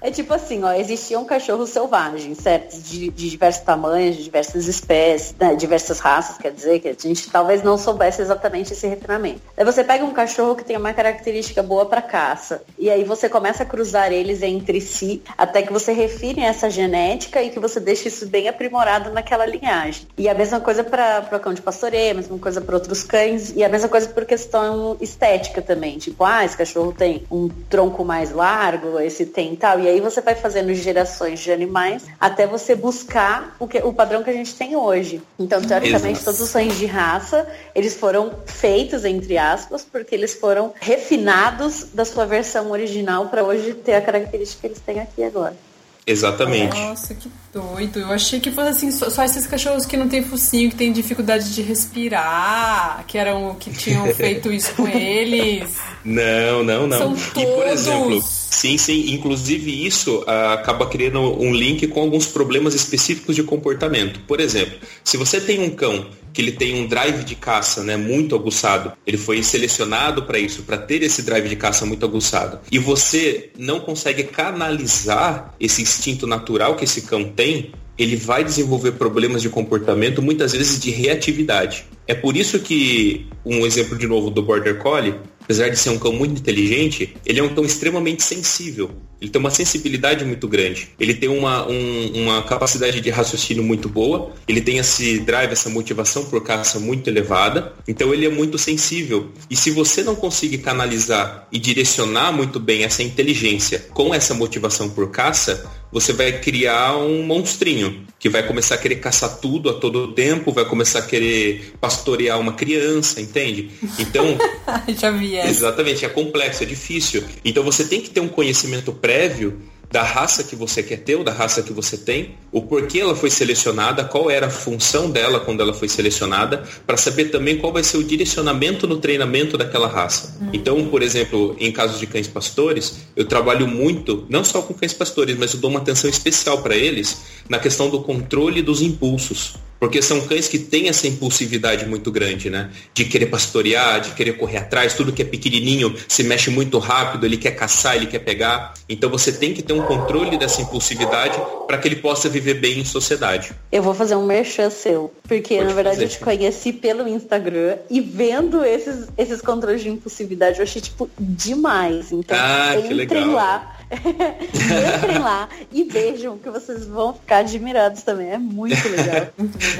é tipo assim, ó, existiam cachorros selvagens, certo? De, de diversos tamanhos, de diversas espécies, né? diversas raças, quer dizer, que a gente talvez não soubesse exatamente esse refinamento. Aí você pega um cachorro que tem uma característica boa para caça, e aí você começa a cruzar eles entre si, até que você refine essa genética e que você deixe isso bem aprimorado naquela linhagem. E a mesma coisa para cão de pastoreio, a mesma coisa para outros cães, e a mesma coisa por questão estética também. Tipo, ah, esse cachorro tem tem um tronco mais largo, esse tem tal. E aí você vai fazendo gerações de animais até você buscar o, que, o padrão que a gente tem hoje. Então, teoricamente, Exato. todos os cães de raça, eles foram feitos, entre aspas, porque eles foram refinados da sua versão original para hoje ter a característica que eles têm aqui agora. Exatamente. Nossa, que doido. Eu achei que fosse assim, só, só, esses cachorros que não tem focinho, que tem dificuldade de respirar, que eram que tinham feito isso com eles. Não, não, não. São e por exemplo, sim, sim, inclusive isso uh, acaba criando um link com alguns problemas específicos de comportamento. Por exemplo, se você tem um cão que ele tem um drive de caça, né, muito aguçado, ele foi selecionado para isso, para ter esse drive de caça muito aguçado, e você não consegue canalizar esse instinto natural que esse cão tem, ele vai desenvolver problemas de comportamento, muitas vezes de reatividade. É por isso que, um exemplo de novo do Border Collie, apesar de ser um cão muito inteligente, ele é um cão extremamente sensível. Ele tem uma sensibilidade muito grande. Ele tem uma, um, uma capacidade de raciocínio muito boa. Ele tem esse drive, essa motivação por caça muito elevada. Então ele é muito sensível. E se você não conseguir canalizar e direcionar muito bem essa inteligência com essa motivação por caça, você vai criar um monstrinho que vai começar a querer caçar tudo a todo tempo, vai começar a querer pastorear uma criança, entende? Então. Já vi essa. Exatamente, é complexo, é difícil. Então você tem que ter um conhecimento prévio da raça que você quer ter ou da raça que você tem, o porquê ela foi selecionada, qual era a função dela quando ela foi selecionada, para saber também qual vai ser o direcionamento no treinamento daquela raça. Uhum. Então, por exemplo, em casos de cães pastores, eu trabalho muito, não só com cães pastores, mas eu dou uma atenção especial para eles na questão do controle dos impulsos. Porque são cães que têm essa impulsividade muito grande, né? De querer pastorear, de querer correr atrás, tudo que é pequenininho se mexe muito rápido, ele quer caçar, ele quer pegar. Então você tem que ter um controle dessa impulsividade para que ele possa viver bem em sociedade. Eu vou fazer um merchan seu, porque Pode na verdade fazer. eu te conheci pelo Instagram e vendo esses, esses controles de impulsividade eu achei tipo demais. Então ah, entrem lá Entrem lá e vejam que vocês vão ficar admirados também. É muito legal.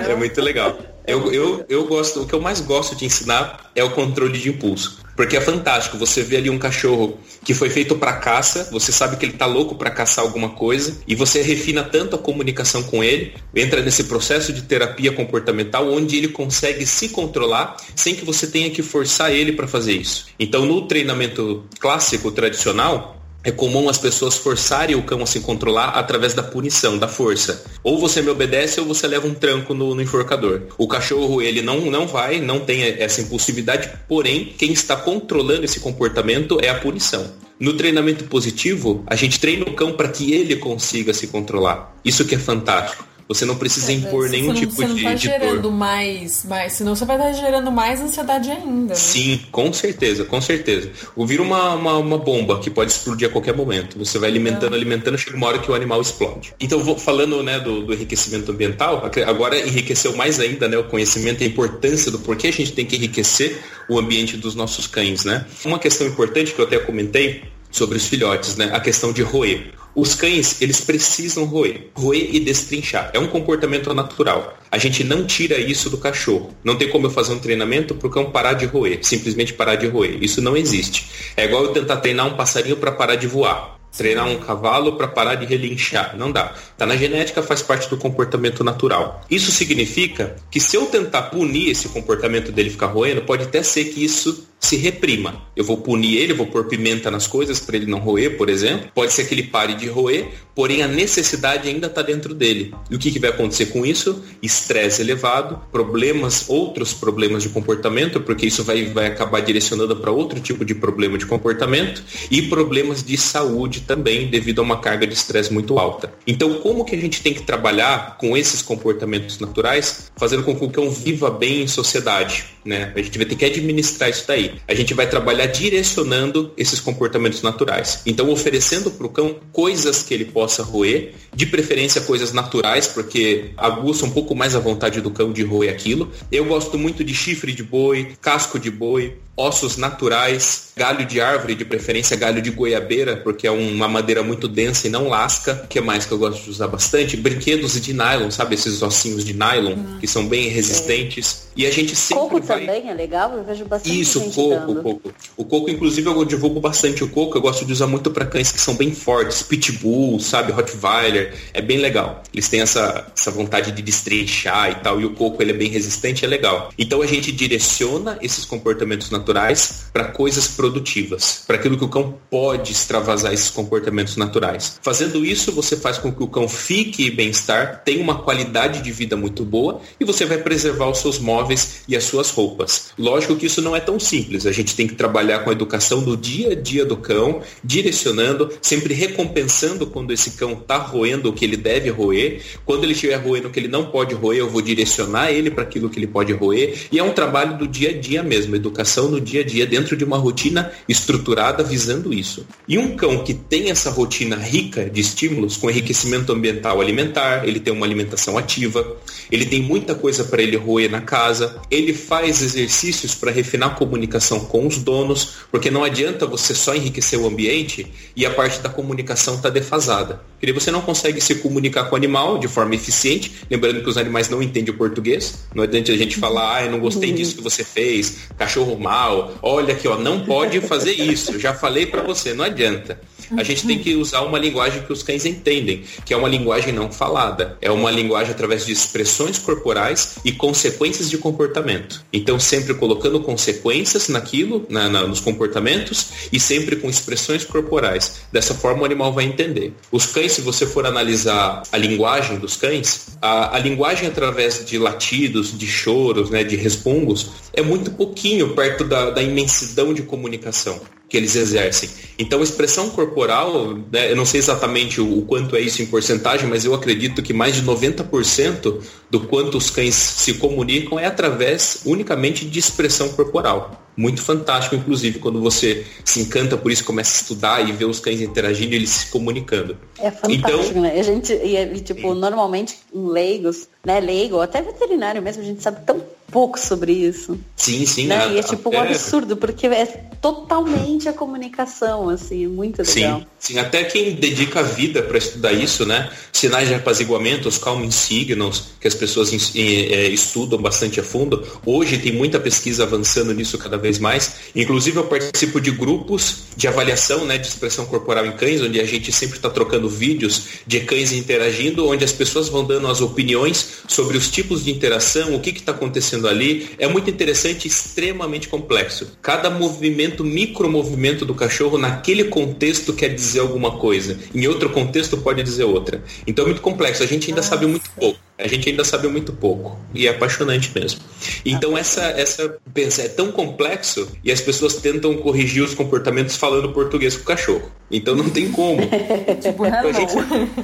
é muito legal. Eu, eu, eu gosto, o que eu mais gosto de ensinar é o controle de impulso. Porque é fantástico, você vê ali um cachorro que foi feito para caça, você sabe que ele tá louco para caçar alguma coisa, e você refina tanto a comunicação com ele, entra nesse processo de terapia comportamental onde ele consegue se controlar sem que você tenha que forçar ele para fazer isso. Então, no treinamento clássico tradicional, é comum as pessoas forçarem o cão a se controlar através da punição, da força. Ou você me obedece ou você leva um tranco no, no, enforcador. O cachorro, ele não, não vai, não tem essa impulsividade, porém, quem está controlando esse comportamento é a punição. No treinamento positivo, a gente treina o cão para que ele consiga se controlar. Isso que é fantástico. Você não precisa é, impor nenhum não, tipo você não de, tá de gerando mais, mais, senão você vai estar gerando mais ansiedade ainda. Né? Sim, com certeza, com certeza. Ouvir uma, uma, uma, bomba que pode explodir a qualquer momento. Você vai alimentando, é. alimentando, chega uma hora que o animal explode. Então, vou, falando né, do, do enriquecimento ambiental, agora enriqueceu mais ainda né, o conhecimento e a importância do porquê a gente tem que enriquecer o ambiente dos nossos cães. Né? Uma questão importante que eu até comentei sobre os filhotes, né? A questão de roer. Os cães, eles precisam roer. Roer e destrinchar. É um comportamento natural. A gente não tira isso do cachorro. Não tem como eu fazer um treinamento para o cão parar de roer. Simplesmente parar de roer. Isso não existe. É igual eu tentar treinar um passarinho para parar de voar treinar um cavalo para parar de relinchar. Não dá. Tá na genética, faz parte do comportamento natural. Isso significa que se eu tentar punir esse comportamento dele ficar roendo, pode até ser que isso se reprima. Eu vou punir ele, vou pôr pimenta nas coisas para ele não roer, por exemplo. Pode ser que ele pare de roer, porém a necessidade ainda está dentro dele. E o que, que vai acontecer com isso? Estresse elevado, problemas, outros problemas de comportamento, porque isso vai, vai acabar direcionando para outro tipo de problema de comportamento e problemas de saúde também devido a uma carga de estresse muito alta. Então, como que a gente tem que trabalhar com esses comportamentos naturais, fazendo com que cão viva bem em sociedade? Né? A gente vai ter que administrar isso daí. A gente vai trabalhar direcionando esses comportamentos naturais. Então, oferecendo para o cão coisas que ele possa roer, de preferência coisas naturais, porque aguça um pouco mais a vontade do cão de roer aquilo. Eu gosto muito de chifre de boi, casco de boi, ossos naturais, galho de árvore, de preferência galho de goiabeira, porque é uma madeira muito densa e não lasca. O que mais que eu gosto de usar bastante? Brinquedos de nylon, sabe? Esses ossinhos de nylon, hum. que são bem resistentes. É. E a gente sempre Coco vai... também é legal, eu vejo bastante Isso, coco, dando. coco. O coco, inclusive, eu divulgo bastante o coco. Eu gosto de usar muito para cães que são bem fortes, pitbull, sabe? Rottweiler. É bem legal. Eles têm essa, essa vontade de destrinchar e tal. E o coco, ele é bem resistente, é legal. Então a gente direciona esses comportamentos naturais naturais para coisas produtivas, para aquilo que o cão pode extravasar esses comportamentos naturais. Fazendo isso, você faz com que o cão fique em bem-estar, tenha uma qualidade de vida muito boa e você vai preservar os seus móveis e as suas roupas. Lógico que isso não é tão simples, a gente tem que trabalhar com a educação do dia a dia do cão, direcionando, sempre recompensando quando esse cão está roendo o que ele deve roer. Quando ele estiver roendo o que ele não pode roer, eu vou direcionar ele para aquilo que ele pode roer. E é um trabalho do dia a dia mesmo, educação no dia a dia dentro de uma rotina estruturada visando isso. E um cão que tem essa rotina rica de estímulos, com enriquecimento ambiental alimentar, ele tem uma alimentação ativa, ele tem muita coisa para ele roer na casa, ele faz exercícios para refinar a comunicação com os donos, porque não adianta você só enriquecer o ambiente e a parte da comunicação está defasada. Porque você não consegue se comunicar com o animal de forma eficiente, lembrando que os animais não entendem o português, não adianta a gente falar, ah, eu não gostei disso que você fez, cachorro mal, olha aqui, ó, não pode fazer isso. Já falei para você, não adianta. A gente tem que usar uma linguagem que os cães entendem, que é uma linguagem não falada. É uma linguagem através de expressões corporais e consequências de comportamento. Então, sempre colocando consequências naquilo, na, na, nos comportamentos, e sempre com expressões corporais. Dessa forma, o animal vai entender. Os cães, se você for analisar a linguagem dos cães, a, a linguagem através de latidos, de choros, né, de respungos, é muito pouquinho perto da, da imensidão de comunicação. Que eles exercem. Então, expressão corporal, né, eu não sei exatamente o, o, quanto é isso em porcentagem, mas eu acredito que mais de 90% do quanto os cães se comunicam é através unicamente de expressão corporal. Muito fantástico, inclusive, quando você se encanta por isso, começa a estudar e vê os cães interagindo e eles se comunicando. É fantástico, então, né? A gente, e, tipo, normalmente, leigos, né, leigo, até veterinário mesmo, a gente sabe tão pouco sobre isso. Sim, sim. Né? A, e é tipo um é... absurdo, porque é totalmente a comunicação, assim, é muito legal. Sim, sim. até quem dedica a vida para estudar isso, né? Sinais de apaziguamento, os calming signals, que as pessoas é, estudam bastante a fundo. Hoje tem muita pesquisa avançando nisso cada vez mais. Inclusive eu participo de grupos de avaliação né, de expressão corporal em cães, onde a gente sempre está trocando vídeos de cães interagindo, onde as pessoas vão dando as opiniões sobre os tipos de interação, o que está acontecendo ali. É muito interessante e extremamente complexo. Cada movimento, micromovimento do cachorro naquele contexto quer dizer alguma coisa. Em outro contexto pode dizer outra. Então é muito complexo. A gente ainda Nossa. sabe muito pouco. A gente ainda sabe muito pouco. E é apaixonante mesmo. Então essa, essa é tão complexo e as pessoas tentam corrigir os comportamentos falando português com o cachorro. Então não tem como. tipo, a gente,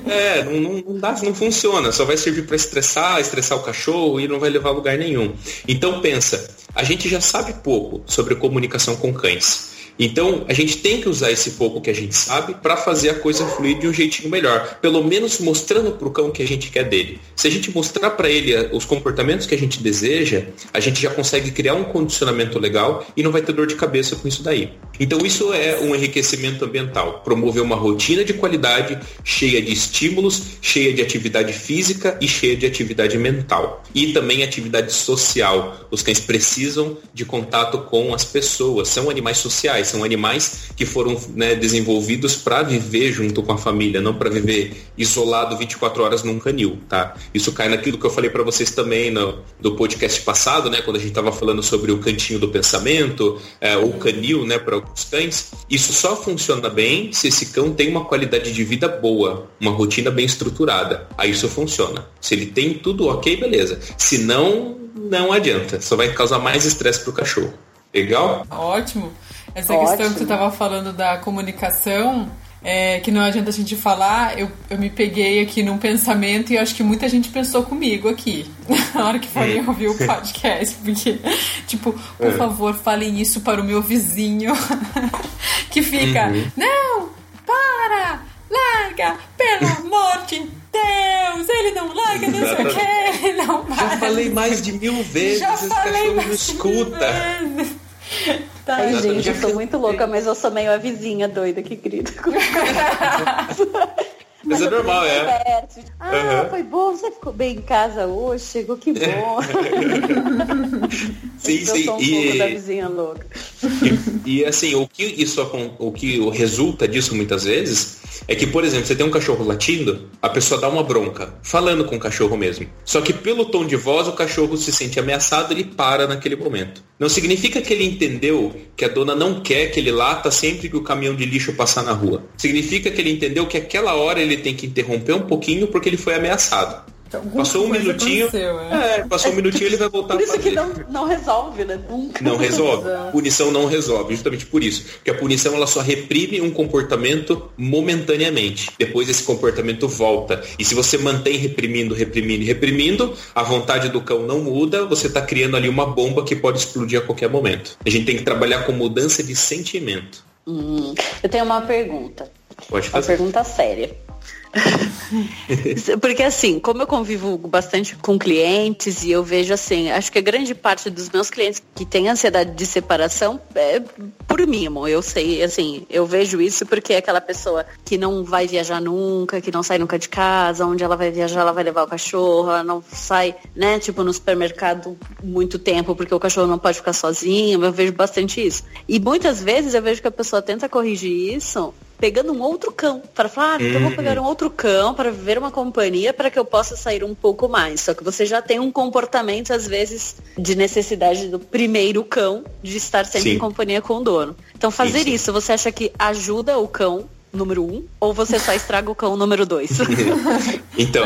é, não, não, não, dá, não funciona. Só vai servir para estressar, estressar o cachorro e não vai levar a lugar nenhum. Então pensa, a gente já sabe pouco sobre comunicação com cães. Então, a gente tem que usar esse pouco que a gente sabe para fazer a coisa fluir de um jeitinho melhor. Pelo menos mostrando para o cão o que a gente quer dele. Se a gente mostrar para ele eh, os comportamentos que a gente deseja, a gente já consegue criar um condicionamento legal e não vai ter dor de cabeça com isso daí. Então, isso é um enriquecimento ambiental. Promover uma rotina de qualidade cheia de estímulos, cheia de atividade física e cheia de atividade mental. E também atividade social. Os cães precisam de contato com as pessoas, são animais sociais são animais que foram né, desenvolvidos para viver junto com a família, não para viver isolado 24 horas num canil, tá? Isso cai naquilo que eu falei para vocês também no, do podcast passado, né, quando a gente estava falando sobre o cantinho do pensamento, é, canil, né, para alguns cães. Isso só funciona bem se esse cão tem uma qualidade de vida boa, uma rotina bem estruturada. Aí isso funciona. Se ele tem tudo ok, beleza. Se não, não adianta. Só vai causar mais estresse pro cachorro. Legal? Ótimo. Essa Ótimo. questão que tu estava falando da comunicação, é, que não adianta a gente falar, eu, eu me peguei aqui num pensamento e acho que muita gente pensou comigo aqui, na hora que foi é. ouvir o podcast, porque, tipo, por é. favor, falem isso para o meu vizinho, que fica, uhum. não, para, larga, pelo amor de Deus, ele não larga, não sei o que, ele não para. Já falei mais de mil vezes, Já esse cachorro não escuta. Tá, Ai, gente, eu sou muito louca, mas eu sou meio a vizinha doida que grita comigo. Mas, é normal, é. Ah, uhum. foi bom, você ficou bem em casa hoje, chegou que bom. sim, eu sim. Sou um e... da vizinha louca. E, e, assim, o que isso o que resulta disso muitas vezes é que, por exemplo, você tem um cachorro latindo, a pessoa dá uma bronca, falando com o cachorro mesmo. Só que pelo tom de voz, o cachorro se sente ameaçado e para naquele momento. Não significa que ele entendeu que a dona não quer que ele lata sempre que o caminhão de lixo passar na rua. Significa que ele entendeu que aquela hora ele tem que interromper um pouquinho porque ele foi ameaçado. Então, passou um minutinho. É. é. passou um minutinho ele vai voltar por isso a fazer. que não, não resolve, né? Nunca. Não resolve. Punição não resolve, justamente por isso. Porque a punição ela só reprime um comportamento momentaneamente. Depois esse comportamento volta. E se você mantém reprimindo, reprimindo, reprimindo, a vontade do cão não muda, você está criando ali uma bomba que pode explodir a qualquer momento. A gente tem que trabalhar com mudança de sentimento. Hum, eu tenho uma pergunta. Pode fazer. Uma pergunta séria. Porque assim, como eu convivo bastante com clientes e eu vejo assim, acho que a grande parte dos meus clientes que têm ansiedade de separação é por mimo. Eu sei, assim, eu vejo isso porque é aquela pessoa que não vai viajar nunca, que não sai nunca de casa, onde ela vai viajar, ela vai levar o cachorro, ela não sai, né, tipo no supermercado muito tempo porque o cachorro não pode ficar sozinho. Eu vejo bastante isso. E muitas vezes eu vejo que a pessoa tenta corrigir isso pegando um outro cão, para falar, ah, então vou uhum. pegar um outro cão para viver uma companhia para que eu possa sair um pouco mais. Só que você já tem um comportamento, às vezes, de necessidade do primeiro cão de estar sempre sim. em companhia com o dono. Então fazer sim, isso, você acha que ajuda o cão número um ou você só estraga o cão número dois? então,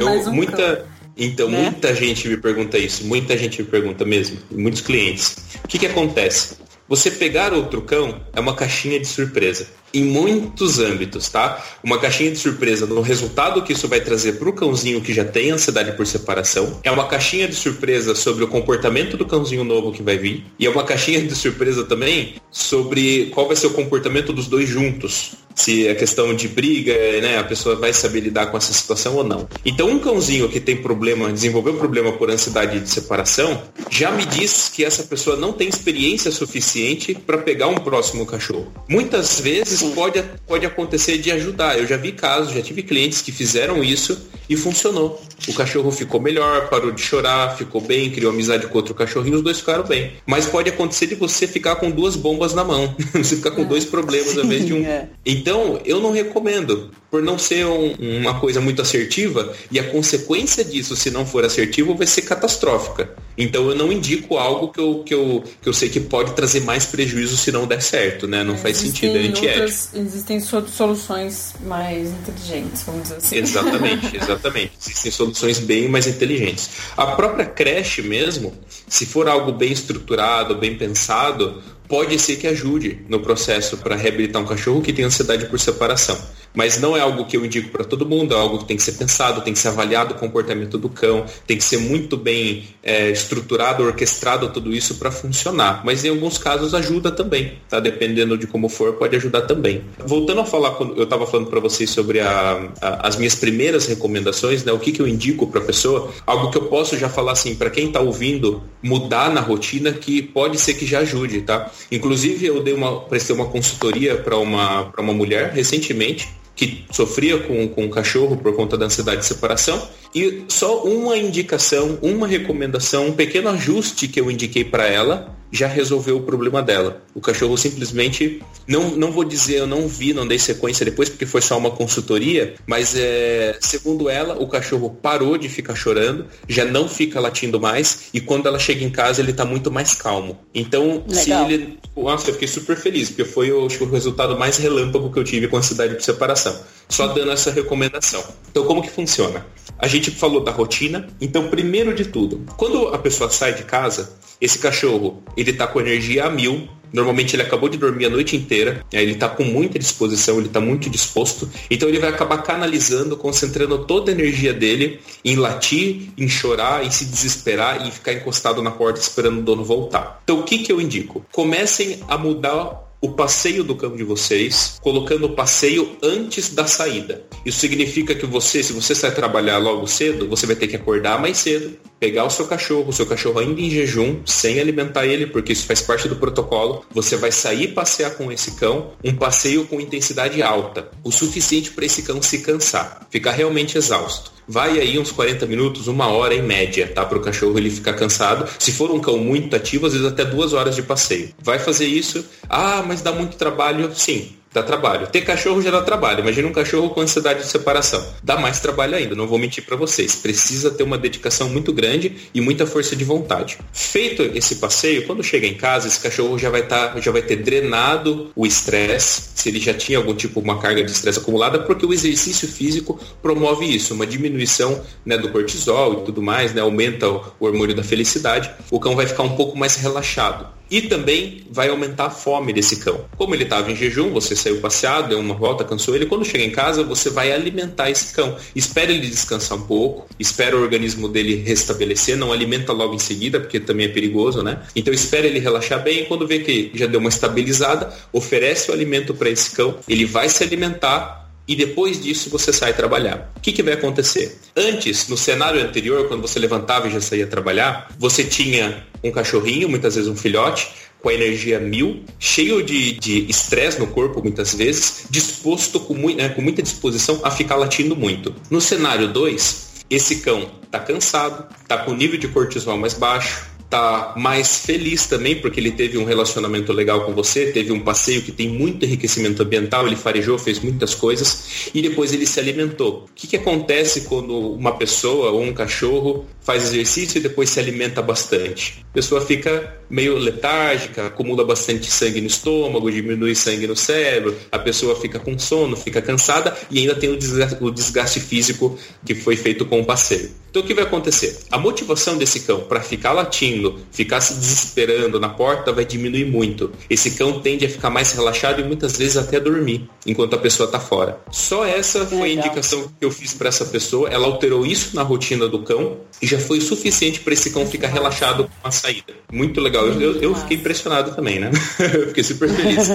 eu, um muita. Cão. Então, né? muita gente me pergunta isso, muita gente me pergunta mesmo, muitos clientes. O que, que acontece? Você pegar outro cão é uma caixinha de surpresa em muitos âmbitos, tá? Uma caixinha de surpresa no resultado que isso vai trazer para o cãozinho que já tem ansiedade por separação. É uma caixinha de surpresa sobre o comportamento do cãozinho novo que vai vir. E é uma caixinha de surpresa também sobre qual vai ser o comportamento dos dois juntos. Se é questão de briga, né, a pessoa vai saber lidar com essa situação ou não. Então, um cãozinho que tem problema, desenvolveu problema por ansiedade de separação, já me diz que essa pessoa não tem experiência suficiente para pegar um próximo cachorro. Muitas vezes pode, pode acontecer de ajudar. Eu já vi casos, já tive clientes que fizeram isso e funcionou. O cachorro ficou melhor, parou de chorar, ficou bem, criou amizade com outro cachorrinho, os dois ficaram bem. Mas pode acontecer de você ficar com duas bombas na mão. você ficar com é. dois problemas ao invés de um. É. Então, eu não recomendo. Por não ser um, uma coisa muito assertiva, e a consequência disso, se não for assertivo, vai ser catastrófica. Então eu não indico algo que eu, que eu, que eu sei que pode trazer mais prejuízo se não der certo, né? Não é, faz sentido, é antiético. Existem soluções mais inteligentes, vamos dizer assim. Exatamente, exatamente. Existem soluções bem mais inteligentes. A própria creche mesmo, se for algo bem estruturado, bem pensado, pode ser que ajude no processo para reabilitar um cachorro que tem ansiedade por separação. Mas não é algo que eu indico para todo mundo, é algo que tem que ser pensado, tem que ser avaliado o comportamento do cão, tem que ser muito bem é, estruturado, orquestrado tudo isso para funcionar. Mas em alguns casos ajuda também, tá? Dependendo de como for, pode ajudar também. Voltando a falar, eu estava falando para vocês sobre a, a, as minhas primeiras recomendações, né? O que, que eu indico para a pessoa, algo que eu posso já falar assim, para quem está ouvindo, mudar na rotina, que pode ser que já ajude, tá? Inclusive, eu dei uma, prestei uma consultoria para uma, uma mulher recentemente que sofria com, com um cachorro por conta da ansiedade de separação. E só uma indicação, uma recomendação, um pequeno ajuste que eu indiquei para ela já resolveu o problema dela. O cachorro simplesmente, não, não vou dizer, eu não vi, não dei sequência depois, porque foi só uma consultoria, mas é, segundo ela, o cachorro parou de ficar chorando, já não fica latindo mais, e quando ela chega em casa, ele está muito mais calmo. Então, Legal. se ele. Nossa, eu fiquei super feliz, porque foi o, o resultado mais relâmpago que eu tive com a cidade de separação. Só dando essa recomendação. Então, como que funciona? A gente falou da rotina. Então, primeiro de tudo, quando a pessoa sai de casa, esse cachorro, ele tá com energia a mil. Normalmente ele acabou de dormir a noite inteira, ele está com muita disposição, ele está muito disposto. Então ele vai acabar canalizando, concentrando toda a energia dele em latir, em chorar, em se desesperar e ficar encostado na porta esperando o dono voltar. Então o que, que eu indico? Comecem a mudar o passeio do cão de vocês, colocando o passeio antes da saída. Isso significa que você, se você sai trabalhar logo cedo, você vai ter que acordar mais cedo, pegar o seu cachorro, o seu cachorro ainda em jejum, sem alimentar ele, porque isso faz parte do protocolo. Você vai sair passear com esse cão, um passeio com intensidade alta, o suficiente para esse cão se cansar, ficar realmente exausto vai aí uns 40 minutos, uma hora em média, tá? Para o cachorro ele ficar cansado. Se for um cão muito ativo, às vezes até duas horas de passeio. Vai fazer isso. Ah, mas dá muito trabalho. Sim, Dá trabalho. Ter cachorro já dá trabalho. Imagina um cachorro com ansiedade de separação. Dá mais trabalho ainda, não vou mentir para vocês. Precisa ter uma dedicação muito grande e muita força de vontade. Feito esse passeio, quando chega em casa, esse cachorro já vai, tá, já vai ter drenado o estresse, se ele já tinha algum tipo uma carga de estresse acumulada, porque o exercício físico promove isso, uma diminuição né, do cortisol e tudo mais, né, aumenta o hormônio da felicidade. O cão vai ficar um pouco mais relaxado. E também vai aumentar a fome desse cão. Como ele estava em jejum, você saiu passeado, deu uma volta, cansou ele. Quando chega em casa, você vai alimentar esse cão. Espera ele descansar um pouco, espera o organismo dele restabelecer, não alimenta logo em seguida, porque também é perigoso, né? Então espera ele relaxar bem. Quando vê que já deu uma estabilizada, oferece o alimento para esse cão. Ele vai se alimentar e depois disso você sai trabalhar. O que, que vai acontecer? Antes, no cenário anterior, quando você levantava e já saía trabalhar, você tinha um cachorrinho, muitas vezes um filhote, com a energia mil, cheio de estresse no corpo muitas vezes, disposto com, né, com muita disposição a ficar latindo muito. No cenário 2, esse cão está cansado, está com o nível de cortisol mais baixo, tá mais feliz também, porque ele teve um relacionamento legal com você, teve um passeio que tem muito enriquecimento ambiental, ele farejou, fez muitas coisas, e depois ele se alimentou. O que, que acontece quando uma pessoa ou um cachorro faz exercício e depois se alimenta bastante. A pessoa fica meio letárgica, acumula bastante sangue no estômago, diminui sangue no cérebro, a pessoa fica com sono, fica cansada e ainda tem o desgaste, físico que foi feito com o passeio. Então o que vai acontecer? A motivação desse cão para ficar latindo, ficar se desesperando na porta vai diminuir muito. Esse cão tende a ficar mais relaxado e muitas vezes até dormir enquanto a pessoa está fora. Só essa foi a indicação que eu fiz para essa pessoa. Ela alterou isso na rotina do cão e já foi suficiente para esse cão ficar relaxado com a saída. Muito legal. Eu, eu, fiquei impressionado também, né? eu fiquei super feliz.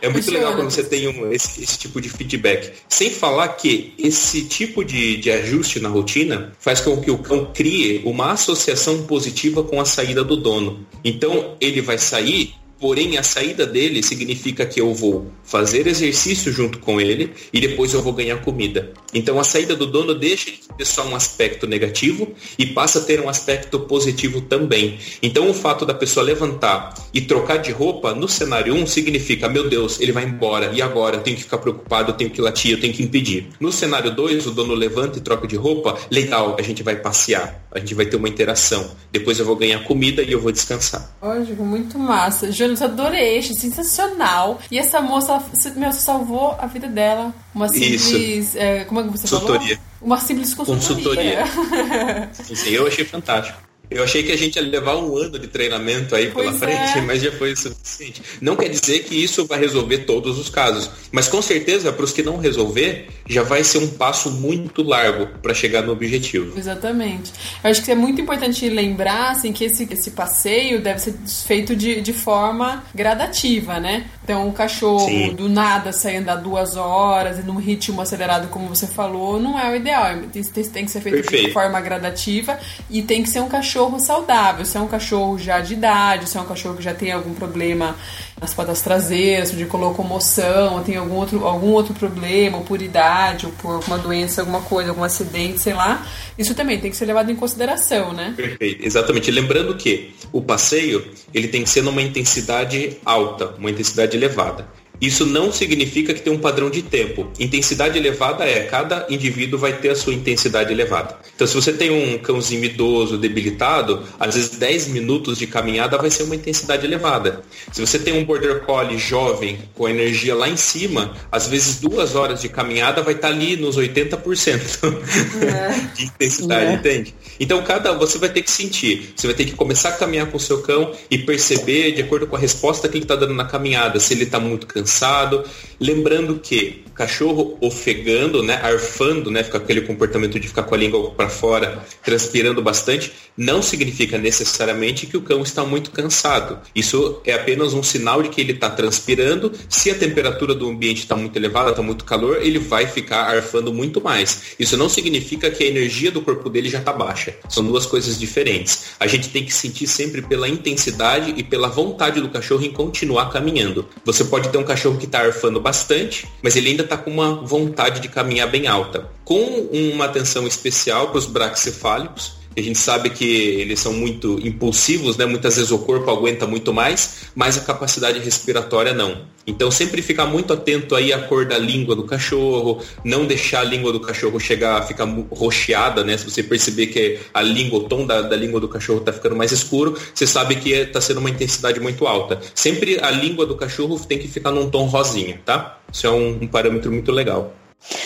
É muito legal quando você tem um, esse, esse, tipo de feedback. Sem falar que esse tipo de, de ajuste na rotina faz com que o cão crie uma associação positiva com a saída do dono. Então ele vai sair Porém, a saída dele significa que eu vou fazer exercício junto com ele e depois eu vou ganhar comida. Então, a saída do dono deixa de ter só um aspecto negativo e passa a ter um aspecto positivo também. Então, o fato da pessoa levantar e trocar de roupa no cenário 1 significa, meu Deus, ele vai embora e agora eu tenho que ficar preocupado, eu tenho que latir, eu tenho que impedir. No cenário 2, o dono levanta e troca de roupa, legal, a gente vai passear, a gente vai ter uma interação. Depois eu vou ganhar comida e eu vou descansar. Lógico, muito massa. Júnior, adorei, achei sensacional. E essa moça, meu, salvou a vida dela. Uma simples. É, como é que você consultoria. falou? Uma simples consultoria. consultoria. sim, eu achei fantástico. Eu achei que a gente ia levar um ano de treinamento aí pois pela frente, é. mas já foi suficiente. Não quer dizer que isso vai resolver todos os casos, mas com certeza para os que não resolver, já vai ser um passo muito largo para chegar no objetivo. Exatamente. Eu acho que é muito importante lembrar assim, que esse, esse passeio deve ser feito de, de forma gradativa, né? Então, o cachorro Sim. do nada sair andar duas horas e num ritmo acelerado, como você falou, não é o ideal. Tem, tem que ser feito Perfeito. de forma gradativa e tem que ser um cachorro saudável. Se é um cachorro já de idade, se é um cachorro que já tem algum problema nas patas traseiras, de locomoção, ou tem algum outro, algum outro problema, ou por idade, ou por uma doença, alguma coisa, algum acidente, sei lá, isso também tem que ser levado em consideração, né? Perfeito, exatamente. Lembrando que o passeio ele tem que ser numa intensidade alta, uma intensidade elevada. Isso não significa que tem um padrão de tempo. Intensidade elevada é, cada indivíduo vai ter a sua intensidade elevada. Então, se você tem um cãozinho idoso, debilitado, às vezes 10 minutos de caminhada vai ser uma intensidade elevada. Se você tem um border collie jovem, com energia lá em cima, às vezes duas horas de caminhada vai estar ali nos 80% é. de intensidade, é. entende? Então, cada você vai ter que sentir. Você vai ter que começar a caminhar com o seu cão e perceber, de acordo com a resposta que ele está dando na caminhada, se ele está muito cansado cansado. Lembrando que cachorro ofegando, né, arfando, né, fica aquele comportamento de ficar com a língua para fora, transpirando bastante, não significa necessariamente que o cão está muito cansado. Isso é apenas um sinal de que ele está transpirando. Se a temperatura do ambiente está muito elevada, está muito calor, ele vai ficar arfando muito mais. Isso não significa que a energia do corpo dele já está baixa. São duas coisas diferentes. A gente tem que sentir sempre pela intensidade e pela vontade do cachorro em continuar caminhando. Você pode ter um cachorro cachorro que está arfando bastante, mas ele ainda está com uma vontade de caminhar bem alta. Com uma atenção especial para os braxcefálicos, a gente sabe que eles são muito impulsivos, né? Muitas vezes o corpo aguenta muito mais, mas a capacidade respiratória não. Então sempre ficar muito atento aí à cor da língua do cachorro, não deixar a língua do cachorro chegar a ficar rocheada, né? Se você perceber que a língua, o tom da, da língua do cachorro está ficando mais escuro, você sabe que está sendo uma intensidade muito alta. Sempre a língua do cachorro tem que ficar num tom rosinha, tá? Isso é um, um parâmetro muito legal.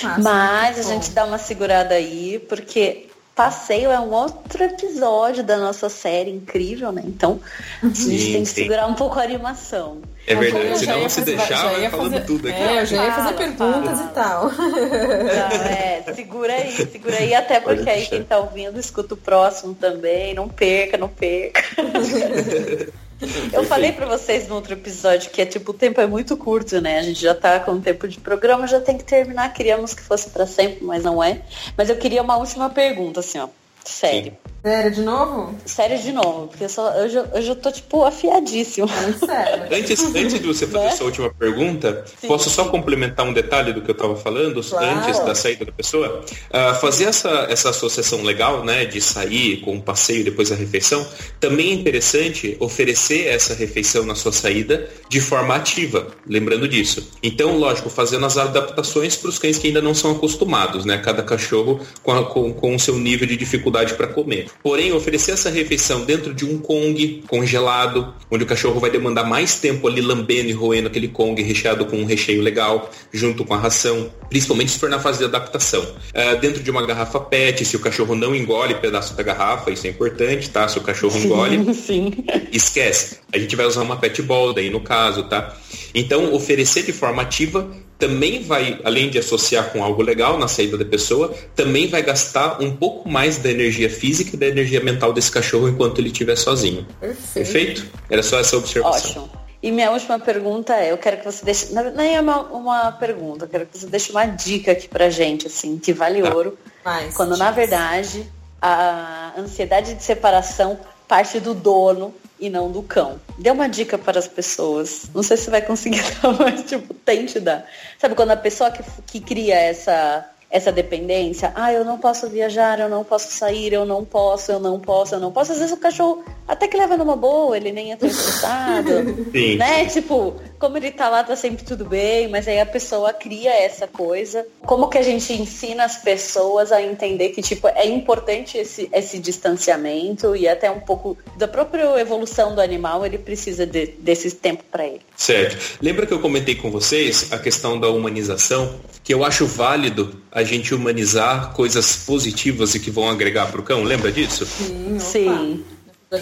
Nossa, Mas a gente dá uma segurada aí, porque passeio é um outro episódio da nossa série incrível, né? Então a gente sim, tem que segurar um pouco a animação. É verdade, senão se deixar, vai falando fazer, tudo aqui. É, eu já ia fazer fala, perguntas fala. e tal. Não, é, segura aí, segura aí, até porque aí quem tá ouvindo escuta o próximo também. Não perca, não perca. Eu falei para vocês no outro episódio que é tipo, o tempo é muito curto, né? A gente já tá com o tempo de programa, já tem que terminar. Queríamos que fosse para sempre, mas não é. Mas eu queria uma última pergunta, assim, ó. Sério. Sério de novo? Sério de novo, porque eu, só, eu, já, eu já tô, tipo, afiadíssimo. sério. Antes, antes de você fazer né? sua última pergunta, Sim. posso só complementar um detalhe do que eu estava falando claro. antes da saída da pessoa? Uh, fazer essa, essa associação legal, né, de sair com um passeio depois da refeição, também é interessante oferecer essa refeição na sua saída de forma ativa, lembrando disso. Então, lógico, fazendo as adaptações para os cães que ainda não são acostumados, né? Cada cachorro com, a, com, com o seu nível de dificuldade para comer. Porém, oferecer essa refeição dentro de um Kong congelado, onde o cachorro vai demandar mais tempo ali lambendo e roendo aquele Kong recheado com um recheio legal, junto com a ração, principalmente se for na fase de adaptação. Uh, dentro de uma garrafa PET, se o cachorro não engole pedaço da garrafa, isso é importante, tá? Se o cachorro engole, Sim. esquece. A gente vai usar uma PET ball daí no caso, tá? Então, oferecer de forma ativa também vai, além de associar com algo legal na saída da pessoa, também vai gastar um pouco mais da energia física e da energia mental desse cachorro enquanto ele estiver sozinho. Perfeito. Perfeito? Era só essa observação. Ótimo. E minha última pergunta é, eu quero que você deixe, nem é uma, uma pergunta, eu quero que você deixe uma dica aqui pra gente, assim, que vale Tá. ouro, Mais quando na verdade a ansiedade de separação parte do dono e não do cão. Dê uma dica para as pessoas. Não sei se vai conseguir dar, mas tipo, tente dar. Sabe quando a pessoa que, que cria essa essa dependência, ah, eu não posso viajar, eu não posso sair, eu não posso, eu não posso, eu não posso. Às vezes o cachorro até que leva numa boa, ele nem é tão estressado, Sim. né? Tipo, como ele tá lá, tá sempre tudo bem, mas aí a pessoa cria essa coisa. Como que a gente ensina as pessoas a entender que, tipo, é importante esse, esse distanciamento e até um pouco da própria evolução do animal, ele precisa de, desse tempo para ele. Certo. Lembra que eu comentei com vocês a questão da humanização? Que eu acho válido a gente humanizar coisas positivas e que vão agregar para o cão. Lembra disso? Sim. Sim.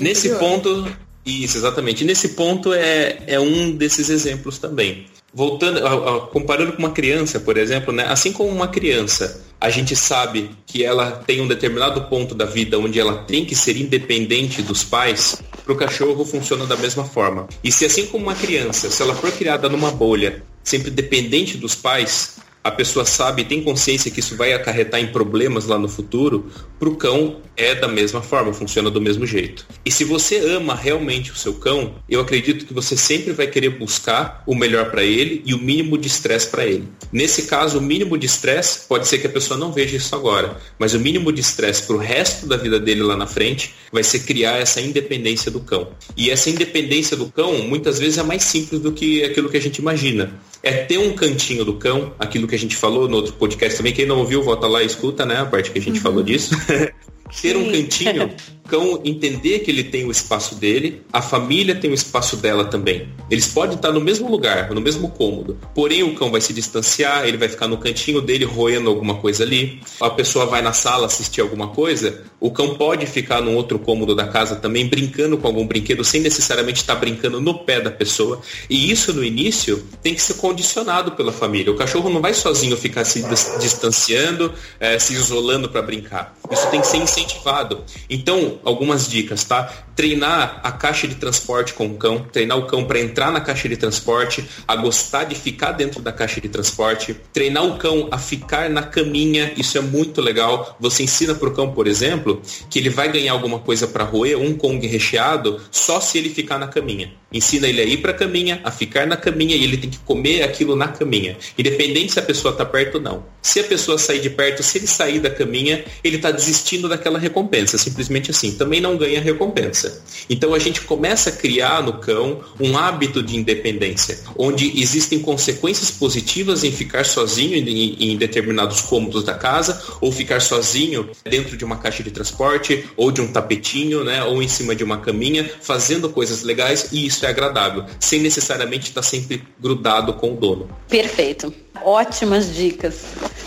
Nesse Anterior. ponto, isso, exatamente. Nesse ponto é, é um desses exemplos também. Voltando, a- a- comparando com uma criança, por exemplo, né? assim como uma criança, a gente sabe que ela tem um determinado ponto da vida onde ela tem que ser independente dos pais, para o cachorro funciona da mesma forma. E se assim como uma criança, se ela for criada numa bolha, sempre dependente dos pais, a pessoa sabe tem consciência que isso vai acarretar em problemas lá no futuro, para o cão é da mesma forma, funciona do mesmo jeito. E se você ama realmente o seu cão, eu acredito que você sempre vai querer buscar o melhor para ele e o mínimo de estresse para ele. Nesse caso, o mínimo de estresse pode ser que a pessoa não veja isso agora, mas o mínimo de estresse para o resto da vida dele lá na frente vai ser criar essa independência do cão. E essa independência do cão muitas vezes é mais simples do que aquilo que a gente imagina. É ter um cantinho do cão, aquilo que a gente falou no outro podcast também. Quem não ouviu, volta lá e escuta, né? A parte que a gente falou disso. ter um cantinho, cão entender que ele tem o espaço dele, a família tem o espaço dela também. Eles podem estar no mesmo lugar, no mesmo cômodo. Porém, o cão vai se distanciar, ele vai ficar no cantinho dele roendo alguma coisa ali. A pessoa vai na sala assistir alguma coisa, o cão pode ficar num outro cômodo da casa também brincando com algum brinquedo sem necessariamente estar brincando no pé da pessoa. E isso no início tem que ser condicionado pela família. O cachorro não vai sozinho ficar se dis- distanciando, eh, se isolando para brincar. Isso tem que ser incentivado. Então, algumas dicas, tá? Treinar a caixa de transporte com o cão, treinar o cão para entrar na caixa de transporte, a gostar de ficar dentro da caixa de transporte, treinar o cão a ficar na caminha, isso é muito legal. Você ensina pro cão, por exemplo, que ele vai ganhar alguma coisa para roer, um Kong recheado, só se ele ficar na caminha. Ensina ele a ir para a caminha, a ficar na caminha e ele tem que comer aquilo na caminha. Independente se a pessoa está perto ou não. Se a pessoa sair de perto, se ele sair da caminha, ele está desistindo daquela recompensa. Simplesmente assim. Também não ganha recompensa. Então a gente começa a criar no cão um hábito de independência, onde existem consequências positivas em ficar sozinho em, em determinados cômodos da casa, ou ficar sozinho dentro de uma caixa de transporte, ou de um tapetinho, né, ou em cima de uma caminha, fazendo coisas legais, e isso é agradável, sem necessariamente estar sempre grudado com o dono. Perfeito. Ótimas dicas.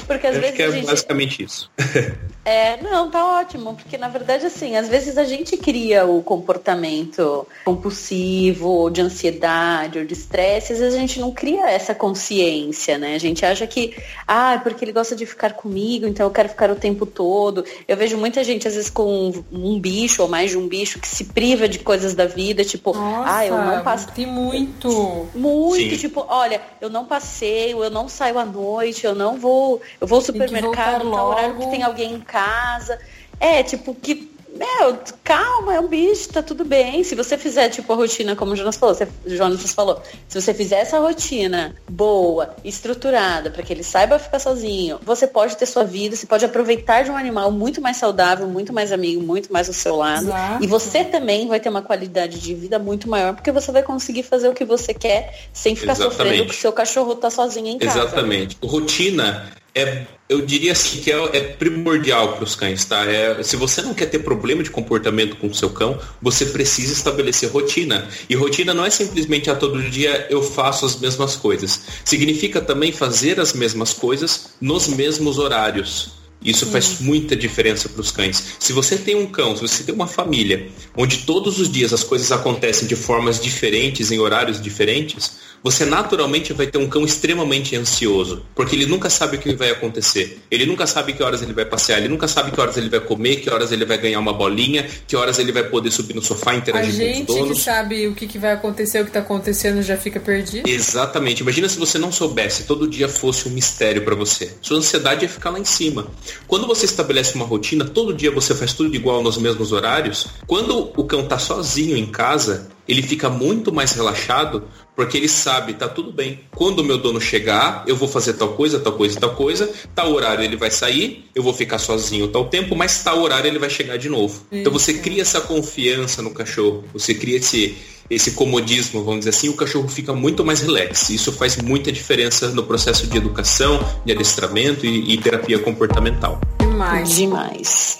Porque às Eu acho vezes que é a gente. basicamente isso. É, não, tá ótimo, porque na verdade, assim, às vezes a gente cria o comportamento compulsivo, ou de ansiedade, ou de estresse, às vezes a gente não cria essa consciência, né? A gente acha que, ah, é porque ele gosta de ficar comigo, então eu quero ficar o tempo todo. Eu vejo muita gente, às vezes, com um bicho ou mais de um bicho, que se priva de coisas da vida, tipo, Nossa, ah, eu não passo tem muito. muito, Sim. tipo, olha, eu não passeio, eu não saio à noite, eu não vou, eu vou ao supermercado, voltar tal horário que tem alguém em casa. É, tipo, que, meu, calma, é um bicho, tá tudo bem. Se você fizer, tipo, a rotina, como o Jonas falou, você, o Jonas falou, se você fizer essa rotina boa, estruturada, para que ele saiba ficar sozinho, você pode ter sua vida, você pode aproveitar de um animal muito mais saudável, muito mais amigo, muito mais ao seu lado. Exato. E você também vai ter uma qualidade de vida muito maior, porque você vai conseguir fazer o que você quer sem ficar Exatamente. sofrendo que seu cachorro tá sozinho em casa. Exatamente. Rotina é, eu diria assim que é, é primordial para os cães, tá? É, se você não quer ter problema de comportamento com o seu cão, você precisa estabelecer rotina. E rotina não é simplesmente a todo dia eu faço as mesmas coisas. Significa também fazer as mesmas coisas nos mesmos horários. Isso Sim. faz muita diferença para os cães. Se você tem um cão, se você tem uma família, onde todos os dias as coisas acontecem de formas diferentes, em horários diferentes, você naturalmente vai ter um cão extremamente ansioso, porque ele nunca sabe o que vai acontecer. Ele nunca sabe que horas ele vai passear, ele nunca sabe que horas ele vai comer, que horas ele vai ganhar uma bolinha, que horas ele vai poder subir no sofá e interagir com os donos. A gente que sabe o que, vai acontecer, o que está acontecendo, já fica perdido. Exatamente. Imagina se você não soubesse, todo dia fosse um mistério para você. Sua ansiedade ia ficar lá em cima. Quando você estabelece uma rotina, todo dia você faz tudo igual nos mesmos horários, quando o cão está sozinho em casa, ele fica muito mais relaxado porque ele sabe, tá tudo bem. Quando o meu dono chegar, eu vou fazer tal coisa, tal coisa, tal coisa, tal horário ele vai sair, eu vou ficar sozinho tal tempo, mas tal horário ele vai chegar de novo. Isso. Então você cria essa confiança no cachorro, você cria esse, esse comodismo, vamos dizer assim, o cachorro fica muito mais relax. Isso faz muita diferença no processo de educação, de adestramento e, e terapia comportamental. Demais. Demais.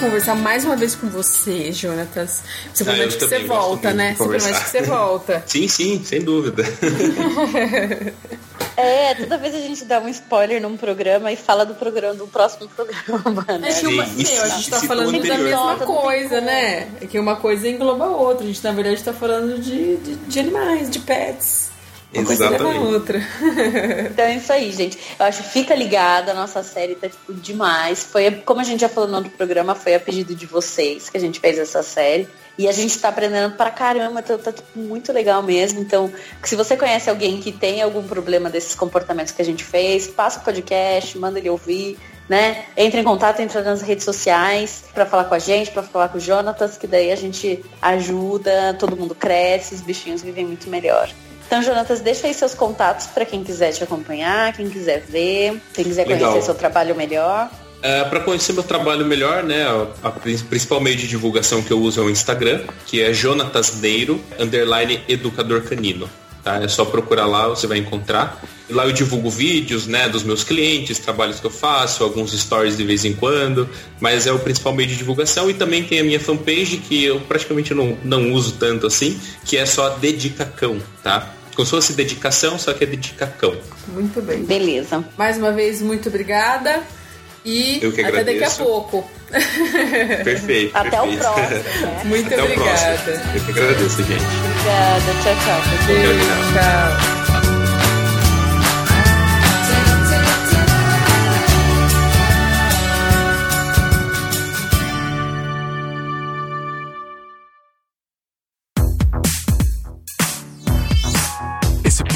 Conversar mais uma vez com você, Jonatas. Você promete ah, que você volta, né? Você promete que você volta. sim, sim, sem dúvida. É, toda vez a gente dá um spoiler num programa e fala do programa do próximo programa, né? É que uma, Sim, meu, a gente tá falando da mesma coisa, né? É que uma coisa engloba a outra. A gente, na verdade, tá falando de, de, de animais, de pets. Uma Exatamente. coisa leva a outra. então é isso aí, gente. Eu acho fica ligada, a nossa série tá tipo demais. Foi, como a gente já falou no outro programa, foi a pedido de vocês que a gente fez essa série. E a gente tá aprendendo pra caramba, tá, tá tipo, muito legal mesmo. Então, se você conhece alguém que tem algum problema desses comportamentos que a gente fez, passa o podcast, manda ele ouvir. Né? Entre em contato, entra nas redes sociais para falar com a gente, para falar com o Jonatas, que daí a gente ajuda, todo mundo cresce, os bichinhos vivem muito melhor. Então, Jonatas, deixa aí seus contatos para quem quiser te acompanhar, quem quiser ver, quem quiser Legal. conhecer seu trabalho melhor. É, para conhecer meu trabalho melhor, né, a principal meio de divulgação que eu uso é o Instagram, que é Jonatas Neiro, underline educador canino. Tá? É só procurar lá, você vai encontrar. Lá eu divulgo vídeos, né, dos meus clientes, trabalhos que eu faço, alguns stories de vez em quando, mas é o principal meio de divulgação e também tem a minha fanpage que eu praticamente não, não uso tanto assim, que é só Dedicacão, tá? Como se fosse dedicação, só que é dedicacão. Muito bem. Beleza. Mais uma vez, muito obrigada. E até daqui a pouco. Perfeito. até perfeito. o próximo. Né? Muito até obrigada. Eu que agradeço, gente. Obrigada. Tchau, tchau. Beijo, tchau. tchau.